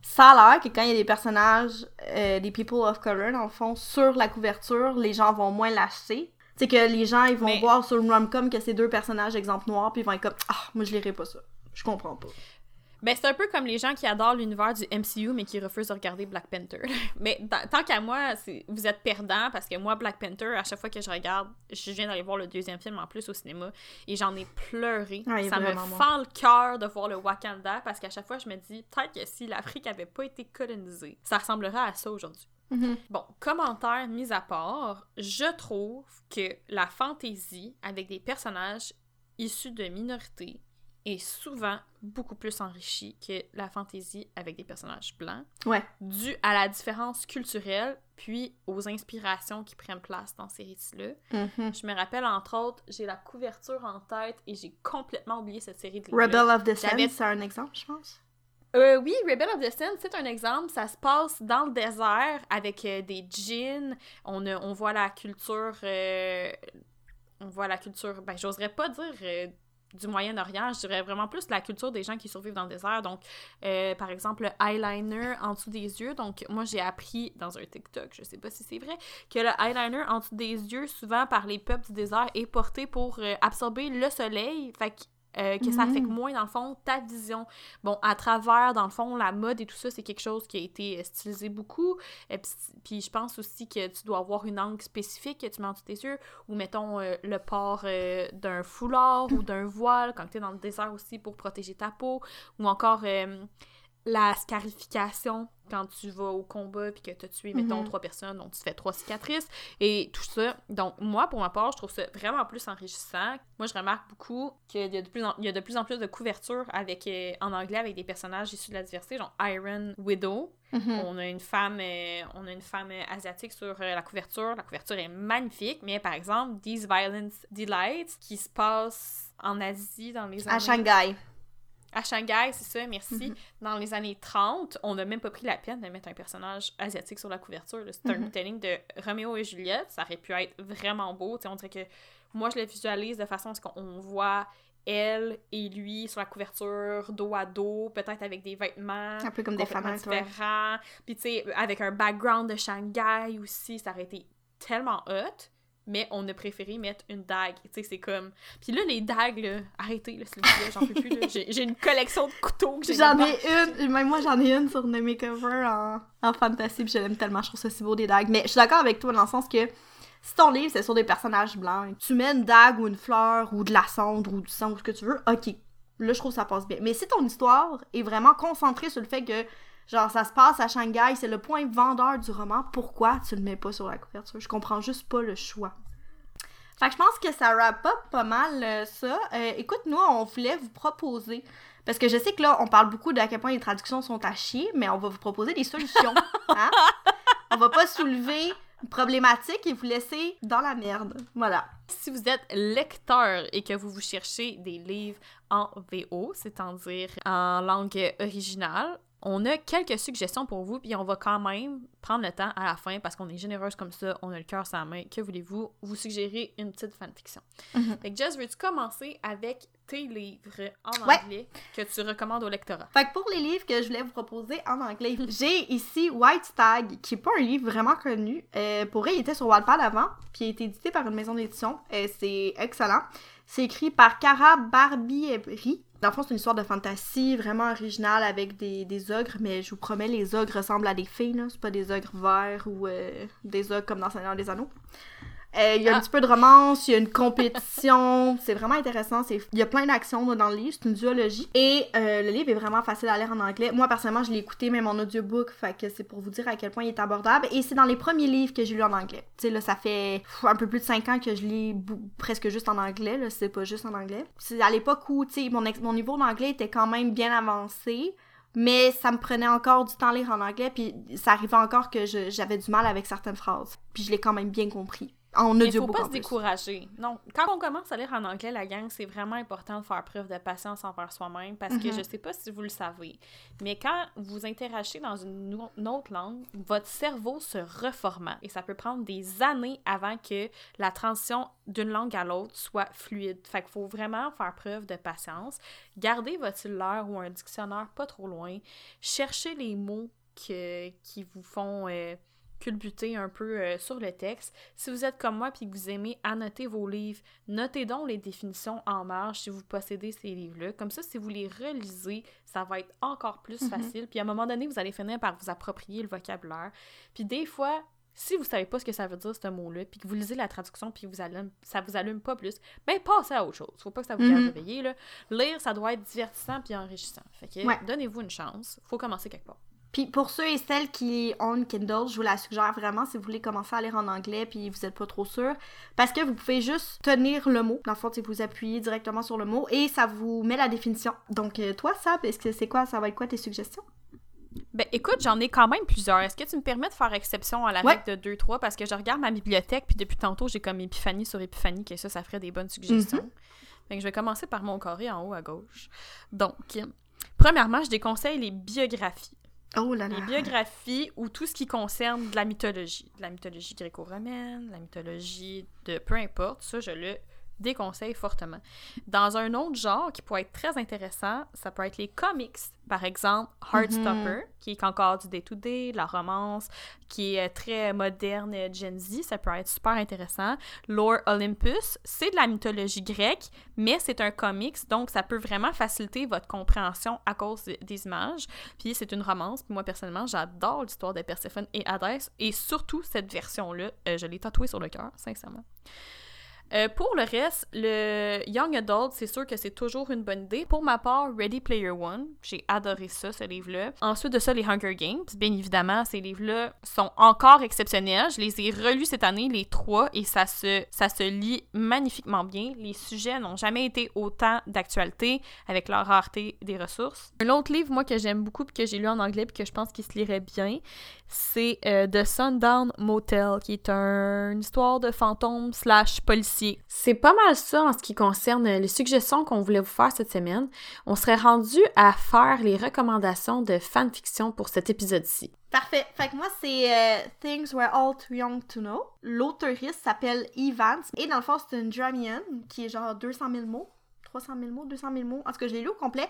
Ça a l'air que quand il y a des personnages, euh, des people of color, dans le fond, sur la couverture, les gens vont moins l'acheter. C'est que les gens, ils vont Mais- voir sur le rom-com que c'est deux personnages, exemple noir, puis ils vont être comme, ah, moi je lirai pas ça. Je comprends pas. Ben, c'est un peu comme les gens qui adorent l'univers du MCU mais qui refusent de regarder Black Panther. mais tant qu'à moi, vous êtes perdants parce que moi, Black Panther, à chaque fois que je regarde, je viens d'aller voir le deuxième film en plus au cinéma et j'en ai pleuré. Ouais, est Ça me fend le cœur de voir le Wakanda parce qu'à chaque fois, je me dis peut-être que si l'Afrique avait pas été colonisée, ça ressemblerait à ça aujourd'hui. Mhm. Bon, commentaire mis à part, je trouve que la fantaisie avec des personnages issus de minorités est souvent beaucoup plus enrichie que la fantaisie avec des personnages blancs, Ouais. dû à la différence culturelle puis aux inspirations qui prennent place dans ces récits-là. Mhm. Je me rappelle, entre autres, j'ai la couverture en tête et j'ai complètement oublié cette série de livres Rebel of the Sun, c'est un exemple, je pense. Euh, oui, Rebel of the Sun, c'est un exemple. Ça se passe dans le désert avec euh, des djinns. On, on voit la culture. euh, on voit la culture. Ben, j'oserais pas dire euh, du Moyen-Orient. Je dirais vraiment plus la culture des gens qui survivent dans le désert. Donc, par exemple, le eyeliner en dessous des yeux. Donc, moi, j'ai appris dans un TikTok, je sais pas si c'est vrai, que le eyeliner en dessous des yeux, souvent par les peuples du désert, est porté pour absorber le soleil. Fait que. Euh, que ça Mhm. affecte moins, dans le fond, ta vision bon, à travers, dans le fond, la mode et tout ça, c'est quelque chose qui a été euh, stylisé beaucoup. Et puis, je pense aussi que tu dois avoir une angle spécifique que tu mets en tes yeux, ou mettons euh, le port euh, d'un foulard ou d'un voile quand tu es dans le désert aussi pour protéger ta peau, ou encore euh, la scarification quand tu vas au combat puis que tu as tué, mettons, Mhm. trois personnes, donc tu fais trois cicatrices et tout ça. Donc, moi, pour ma part, je trouve ça vraiment plus enrichissant. Moi, je remarque beaucoup qu'il y a de plus en, il y a de, plus en plus de couvertures avec, euh, en anglais avec des personnages issus de la diversité, genre Iron Widow. Mhm. On a une femme, euh, on a une femme euh, asiatique sur la couverture. La couverture est magnifique, mais par exemple, These Violent Delights, qui se passe en Asie dans les années... À Shanghai. À Shanghai, c'est ça, merci. Mhm. Dans les années 30, on n'a même pas pris la peine de mettre un personnage asiatique sur la couverture. C'est un retelling de Roméo et Juliette. Ça aurait pu être vraiment beau. Tu sais, on dirait que moi, je le visualise de façon à ce qu'on voit elle et lui sur la couverture, dos à dos, peut-être avec des vêtements Un peu comme des ouais. différents. Puis tu sais, avec un background de Shanghai aussi, ça aurait été tellement hot. Mais on a préféré mettre une dague. Tu sais, c'est comme... Puis là, les dagues, là, arrêtez, là, s'il vous plaît, j'en peux plus, là. J'ai j'ai une collection de couteaux que j'ai J'en ai une, même moi j'en ai une sur mes covers en, en fantasy, puis je l'aime tellement, je trouve ça si beau des dagues. Mais je suis d'accord avec toi dans le sens que si ton livre c'est sur des personnages blancs, tu mets une dague ou une fleur ou de la cendre ou du sang ou ce que tu veux, ok. Là, je trouve que ça passe bien. Mais si ton histoire est vraiment concentrée sur le fait que, genre, ça se passe à Shanghai, c'est le point vendeur du roman, pourquoi tu le mets pas sur la couverture? Je comprends juste pas le choix. Fait que je pense que ça wrap up pas mal euh, ça. Euh, écoute, nous, on voulait vous proposer, parce que je sais que là, on parle beaucoup de à quel point les traductions sont à chier, mais on va vous proposer des solutions. hein? On va pas soulever une problématique et vous laisser dans la merde. Voilà. Si vous êtes lecteur et que vous vous cherchez des livres en VO, c'est-à-dire en langue originale, On a quelques suggestions pour vous, puis on va quand même prendre le temps à la fin, parce qu'on est généreuse comme ça, on a le cœur sans main. Que voulez-vous? Vous suggérer une petite fanfiction? Mhm. Fait que Jess, veux-tu commencer avec tes livres en Ouais. anglais que tu recommandes au lectorat? Fait que pour les livres que je voulais vous proposer en anglais, j'ai ici White Stag, qui est pas un livre vraiment connu. Euh, pour vrai, il était sur Wattpad avant, puis il a été édité par une maison d'édition. Euh, c'est excellent. C'est écrit par Cara Barbieri. Dans le fond, c'est une histoire de fantasy vraiment originale avec des, ogres, mais je vous promets, les ogres ressemblent à des filles, là. C'est pas des ogres verts ou euh, des ogres comme dans Seigneur des Anneaux. Euh, Il y a un Ah. petit peu de romance, il y a une compétition, c'est vraiment intéressant. Il y a plein d'actions dans le livre, c'est une duologie. Et euh, le livre est vraiment facile à lire en anglais. Moi, personnellement, je l'ai écouté même en audiobook, fait que c'est pour vous dire à quel point il est abordable. Et c'est dans les premiers livres que j'ai lu en anglais. Tu sais, là, ça fait un peu plus de 5 ans que je lis presque juste en anglais, là, c'est pas juste en anglais. C'est à l'époque où, tu sais, mon, mon niveau d'anglais était quand même bien avancé. Mais ça me prenait encore du temps à lire en anglais, puis ça arrivait encore que j'avais du mal avec certaines phrases. Puis je l'ai quand même bien compris. En Mais faut audiobook pas se plus. décourager. Non, quand on commence à lire en anglais, la gang, c'est vraiment important de faire preuve de patience envers soi-même parce que Mhm. je sais pas si vous le savez, mais quand vous interagissez dans une autre langue, votre cerveau se reformate et ça peut prendre des années avant que la transition d'une langue à l'autre soit fluide. Fait qu'il faut vraiment faire preuve de patience. Gardez votre cellulaire ou un dictionnaire pas trop loin. Cherchez les mots que- qui vous font euh, culbuter un peu euh, sur le texte. Si vous êtes comme moi puis que vous aimez annoter vos livres, notez donc les définitions en marge si vous possédez ces livres-là. Comme ça, si vous les relisez, ça va être encore plus Mhm. facile. Puis à un moment donné, vous allez finir par vous approprier le vocabulaire. Puis des fois, si vous savez pas ce que ça veut dire ce mot-là, puis que vous lisez la traduction puis vous allume, ça vous allume pas plus, ben passez à autre chose. Faut pas que ça vous garde Mhm. réveillé là. Lire, ça doit être divertissant puis enrichissant. Fait que Ouais. donnez-vous une chance. Faut commencer quelque part. Puis pour ceux et celles qui ont une Kindle, je vous la suggère vraiment si vous voulez commencer à lire en anglais puis vous êtes pas trop sûr. Parce que vous pouvez juste tenir le mot. Dans le fond, vous appuyez directement sur le mot et ça vous met la définition. Donc euh, toi, Sab, est-ce que c'est quoi, ça va être quoi tes suggestions? Ben écoute, j'en ai quand même plusieurs. Est-ce que tu me permets de faire exception à la Ouais. règle de 2-3 parce que je regarde ma bibliothèque puis depuis tantôt j'ai comme épiphanie sur épiphanie que ça, ça ferait des bonnes suggestions. Que je vais commencer par mon carré en haut à gauche. Donc, premièrement, je déconseille les biographies. Oh là là. Les biographies ou tout ce qui concerne de la mythologie. De la mythologie gréco-romaine, de la mythologie de peu importe, ça je le déconseille fortement. Dans un autre genre qui pourrait être très intéressant, ça peut être les comics. Par exemple, Heartstopper, qui est encore du day-to-day, la romance, qui est euh, très moderne euh, Gen Z, ça peut être super intéressant. Lore Olympus, c'est de la mythologie grecque, mais c'est un comics, donc ça peut vraiment faciliter votre compréhension à cause de- des images. Puis c'est une romance, puis moi personnellement, j'adore l'histoire de Perséphone et Hadès, et surtout cette version-là, euh, je l'ai tatouée sur le cœur, sincèrement. Euh, pour le reste, le Young Adult, c'est sûr que c'est toujours une bonne idée. Pour ma part, Ready Player One, j'ai adoré ça, ce livre-là. Ensuite de ça, les Hunger Games. Bien évidemment, ces livres-là sont encore exceptionnels. Je les ai relus cette année, les trois, et ça se, ça se lit magnifiquement bien. Les sujets n'ont jamais été autant d'actualité avec leur rareté des ressources. Un autre livre, moi, que j'aime beaucoup, que j'ai lu en anglais, puis que je pense qu'il se lirait bien, c'est euh, The Sundown Motel, qui est un- une histoire de fantôme slash policier. C'est pas mal ça en ce qui concerne les suggestions qu'on voulait vous faire cette semaine. On serait rendu à faire les recommandations de fanfiction pour cet épisode-ci. Parfait. Fait que moi, c'est euh, Things We're All Too Young to Know. L'auteuriste s'appelle Evans. Et dans le fond, c'est une Dramian qui est genre 200 000 mots. 300 000 mots, 200 000 mots. En tout cas, je l'ai lu au complet.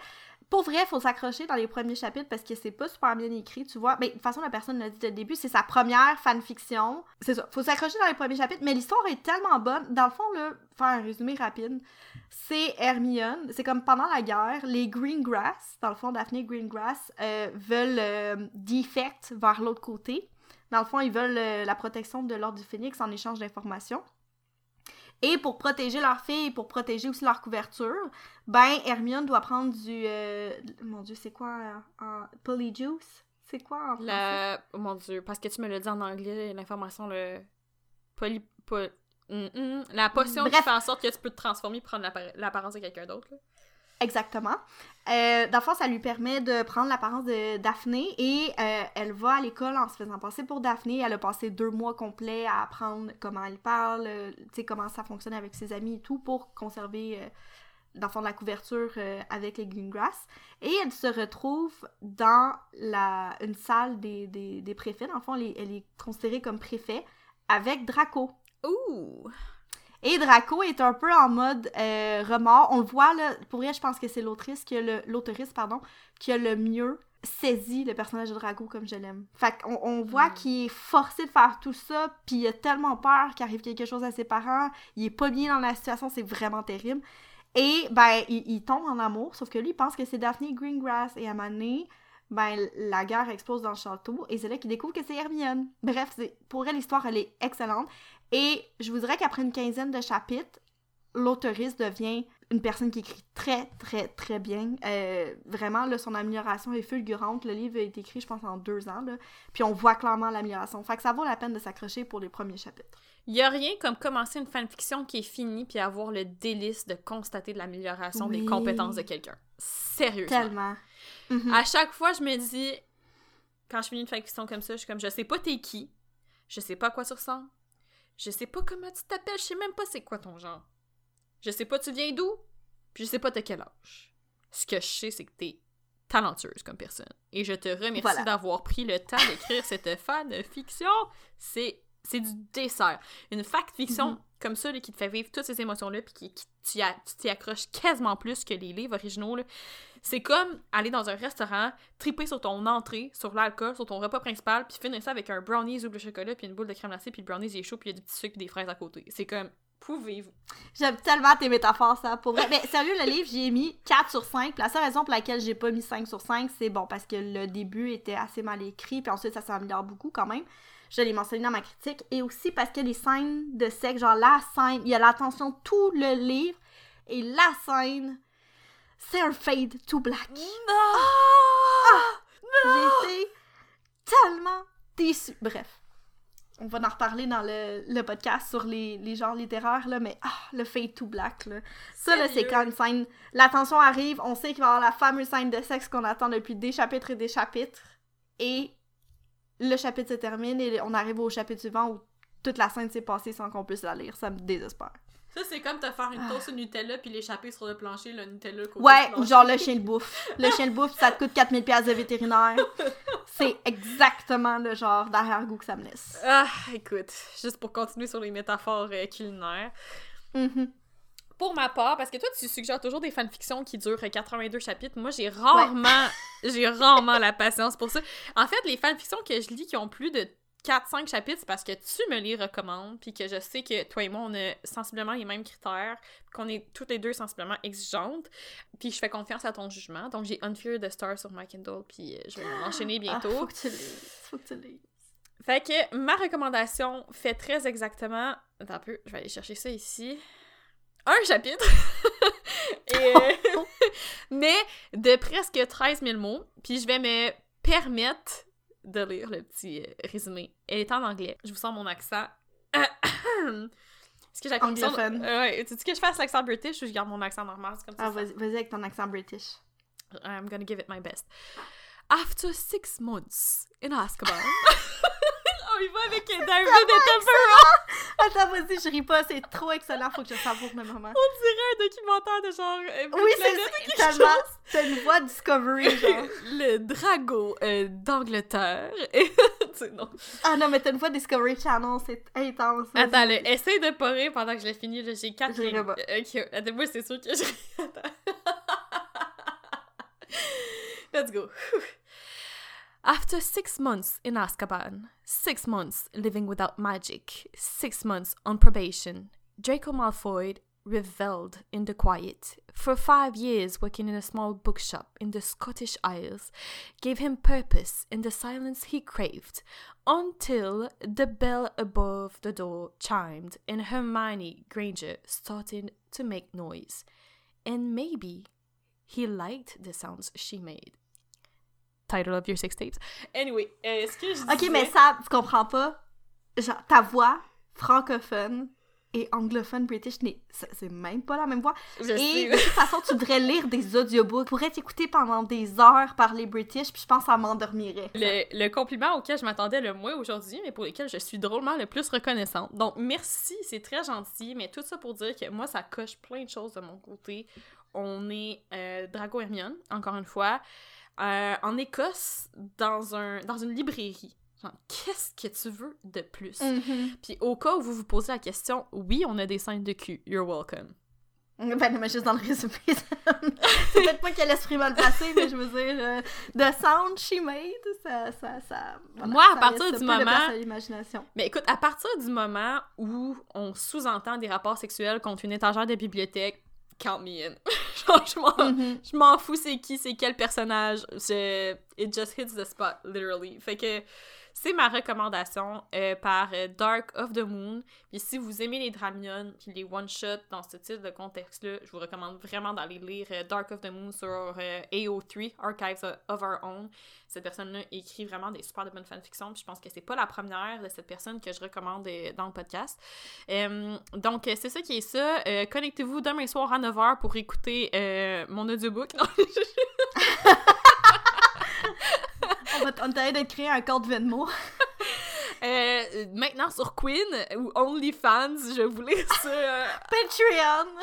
Pour vrai, faut s'accrocher dans les premiers chapitres parce que c'est pas super bien écrit, tu vois. Mais de toute façon, la personne l'a dit dès le début, c'est sa première fanfiction. C'est ça. Faut s'accrocher dans les premiers chapitres, mais l'histoire est tellement bonne. Dans le fond, là, faire un résumé rapide, c'est Hermione. C'est comme pendant la guerre, les Greengrass, dans le fond, Daphne Greengrass, euh, veulent euh, defect vers l'autre côté. Dans le fond, ils veulent euh, la protection de l'ordre du Phénix en échange d'informations. Et pour protéger leur fille, pour protéger aussi leur couverture, ben Hermione doit prendre du... euh, mon dieu, c'est quoi en, en polyjuice? C'est quoi en français? La... oh mon dieu, parce que tu me l'as dit en anglais, l'information, le... Poly... po- Hum, hum, La potion qui fait en sorte que tu peux te transformer et prendre l'appar- l'apparence de quelqu'un d'autre. Exactement. Euh, dans le fond, ça lui permet de prendre l'apparence de Daphné et euh, elle va à l'école en se faisant passer pour Daphné. Elle a passé deux mois complets à apprendre comment elle parle, euh, comment ça fonctionne avec ses amis et tout pour conserver euh, dans de la couverture euh, avec les Greengrass. Et elle se retrouve dans la, une salle des, des, des préfets. Dans le fond, elle est, elle est considérée comme préfet avec Draco. Ouh! Et Draco est un peu en mode euh, remords. On le voit, là, pour vrai, je pense que c'est l'autrice qui a le, l'autrice, pardon, qui a le mieux saisi le personnage de Draco comme je l'aime. Fait qu'on on voit qu'il est forcé de faire tout ça, puis il a tellement peur qu'il arrive quelque chose à ses parents, il est pas bien dans la situation, c'est vraiment terrible. Et, ben, il, il tombe en amour, sauf que lui, il pense que c'est Daphne Greengrass, et à un moment donné, ben, la guerre explose dans le château, et c'est là qu'il découvre que c'est Hermione. Bref, c'est- pour elle, l'histoire, elle est excellente. Et je vous dirais qu'après une quinzaine de chapitres, l'autoriste devient une personne qui écrit très, très, très bien. Euh, vraiment, là, son amélioration est fulgurante. Le livre a été écrit, je pense, en deux ans. Là. Puis on voit clairement l'amélioration. Fait que ça vaut la peine de s'accrocher pour les premiers chapitres. Il y a rien comme commencer une fanfiction qui est finie puis avoir le délice de constater de l'amélioration des compétences de quelqu'un. Sérieusement. Tellement. Mhm. À chaque fois, je me dis, quand je finis une fanfiction comme ça, je suis comme, je sais pas t'es qui, je sais pas à quoi tu ressembles, je sais pas comment tu t'appelles, je sais même pas c'est quoi ton genre. Je sais pas tu viens d'où, puis je sais pas de quel âge. Ce que je sais, c'est que t'es talentueuse comme personne. Et je te remercie Voilà. d'avoir pris le temps d'écrire cette fanfiction. C'est c'est du dessert. Une fact-fiction Mhm. comme ça là, qui te fait vivre toutes ces émotions-là puis qui, qui tu t'y accroches quasiment plus que les livres originaux. C'est comme aller dans un restaurant, triper sur ton entrée, sur l'alcool, sur ton repas principal, puis finir ça avec un brownies ou le chocolat, puis une boule de crème glacée, puis le brownies il est chaud, puis il y a du petit sucre, puis des fraises à côté. C'est comme, pouvez-vous? J'aime tellement tes métaphores, ça. Pour vrai. Mais sérieux, le livre, j'y ai mis 4 sur 5. Puis la seule raison pour laquelle j'ai pas mis 5 sur 5, c'est bon, parce que le début était assez mal écrit, puis ensuite ça s'améliore beaucoup quand même. Je l'ai mentionné dans ma critique. Et aussi parce que les scènes de sexe, genre la scène, il y a l'attention tout le livre, et la scène, c'est un fade to black. J'ai été tellement déçue. Bref. On va en reparler dans le, le podcast sur les, les genres littéraires, là, mais ah, le fade to black, là. Ça, là, c'est quand une scène... L'attention arrive, on sait qu'il va y avoir la fameuse scène de sexe qu'on attend depuis des chapitres et des chapitres, et le chapitre se termine, et on arrive au chapitre suivant où toute la scène s'est passée sans qu'on puisse la lire. Ça me désespère. Ça, c'est comme te faire une toast au Nutella, puis l'échapper sur le plancher, le Nutella côté Ouais, ou genre le chien de bouffe. Le chien de bouffe, ça te coûte 4000 pièces de vétérinaire. C'est exactement le genre d'arrière-goût que ça me laisse. Ah, écoute, juste pour continuer sur les métaphores euh, culinaires. Mhm. Pour ma part, parce que toi, tu suggères toujours des fanfictions qui durent 82 chapitres. Moi, j'ai rarement, j'ai rarement la patience pour ça. En fait, les fanfictions que je lis qui ont plus de 4-5 chapitres, c'est parce que tu me les recommandes, puis que je sais que toi et moi, on a sensiblement les mêmes critères, qu'on est toutes les deux sensiblement exigeantes, puis je fais confiance à ton jugement. Donc, j'ai Unfear the Star sur my Kindle, puis euh, je vais l'enchaîner Ah, bientôt. faut que tu lises. Faut que tu lises. Fait que ma recommandation fait très exactement. Attends un peu, je vais aller chercher ça ici. Un chapitre! Et, euh, mais de presque 13 000 mots. Puis je vais me permettre de lire le petit euh, résumé. Elle est en anglais. Je vous sens mon accent. Est-ce que j'ai. Euh, ouais, tu dis que je fasse l'accent british ou je garde mon accent normal? Comme ça. Ah, vas-y vas-y avec ton accent british. I'm gonna give it my best. After six months in Azkaban. oh, il va avec David et Attends, vas-y, je ris pas, c'est trop excellent, faut que je savoure le moment. On dirait un documentaire de genre. euh, Oui, c'est c'est tellement. T'as une voix Discovery, genre. Le drago euh, d'Angleterre. Non. Ah non, mais t'as une voix Discovery Channel, c'est intense. Attends, là, essaye de pas rire pendant que je l'ai fini. là, J'ai quatre Je rirai lignes. pas. Euh, Ok, attends, moi, c'est sûr que je. Let's go. After six months in Azkaban, six months living without magic, six months on probation, Draco Malfoy reveled in the quiet. For five years, working in a small bookshop in the Scottish Isles gave him purpose in the silence he craved, until the bell above the door chimed and Hermione Granger started to make noise. And maybe he liked the sounds she made. Title of your six tapes. Anyway, euh, est-ce que je Ok, disais- mais ça, tu comprends pas? Genre, ta voix francophone et anglophone british, c'est même pas la même voix. Je Et sais. de toute façon, tu devrais lire des audiobooks. Tu pourrais t'écouter pendant des heures par les british, puis je pense que ça m'endormirait. Le, le compliment auquel je m'attendais le moins aujourd'hui, mais pour lequel je suis drôlement le plus reconnaissante. Donc, merci, c'est très gentil, mais tout ça pour dire que moi, ça coche plein de choses de mon côté. on est euh, Drago Hermione, encore une fois, euh, en Écosse, dans, un, dans une librairie. Genre, qu'est-ce que tu veux de plus? Mhm. Puis au cas où vous vous posez la question, oui, on a des scènes de cul. You're welcome. Ben non, mais juste dans le résumé. c'est peut-être pas qu'elle l'esprit mal passé, mais je veux dire, euh, the sound she made, ça. ça, ça voilà, Moi, à ça partir du moment- à l'imagination. Mais écoute, à partir du moment où on sous-entend des rapports sexuels contre une étagère de bibliothèque, count me in. Genre, je m'en, Mhm. je m'en fous c'est qui, c'est quel personnage. Je... It just hits the spot, literally. Fait que c'est ma recommandation euh, par euh, Dark of the Moon. Puis si vous aimez les Dramion puis les one-shots dans ce type de contexte-là, je vous recommande vraiment d'aller lire euh, Dark of the Moon sur euh, AO3, Archives of Our Own. Cette personne-là écrit vraiment des super de bonnes fanfictions. Puis je pense que c'est pas la première de cette personne que je recommande dans le podcast. Donc, c'est ça qui est ça. Connectez-vous demain soir à 9h pour écouter mon audiobook. Non, On va tenter de un code Venmo. Euh, maintenant sur Queen ou OnlyFans, je voulais ça. euh, Patreon!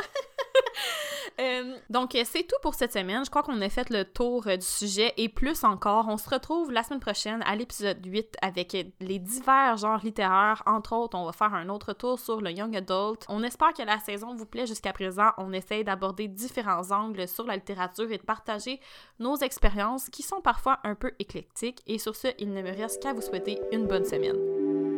Euh, donc, euh, c'est tout pour cette semaine. Je crois qu'on a fait le tour euh, du sujet et plus encore. On se retrouve la semaine prochaine à l'épisode 8 avec euh, les divers genres littéraires. Entre autres, on va faire un autre tour sur le Young Adult. On espère que la saison vous plaît jusqu'à présent. On essaye d'aborder différents angles sur la littérature et de partager nos expériences qui sont parfois un peu éclectiques. Et sur ce, il ne me reste qu'à vous souhaiter une bonne semaine. thank you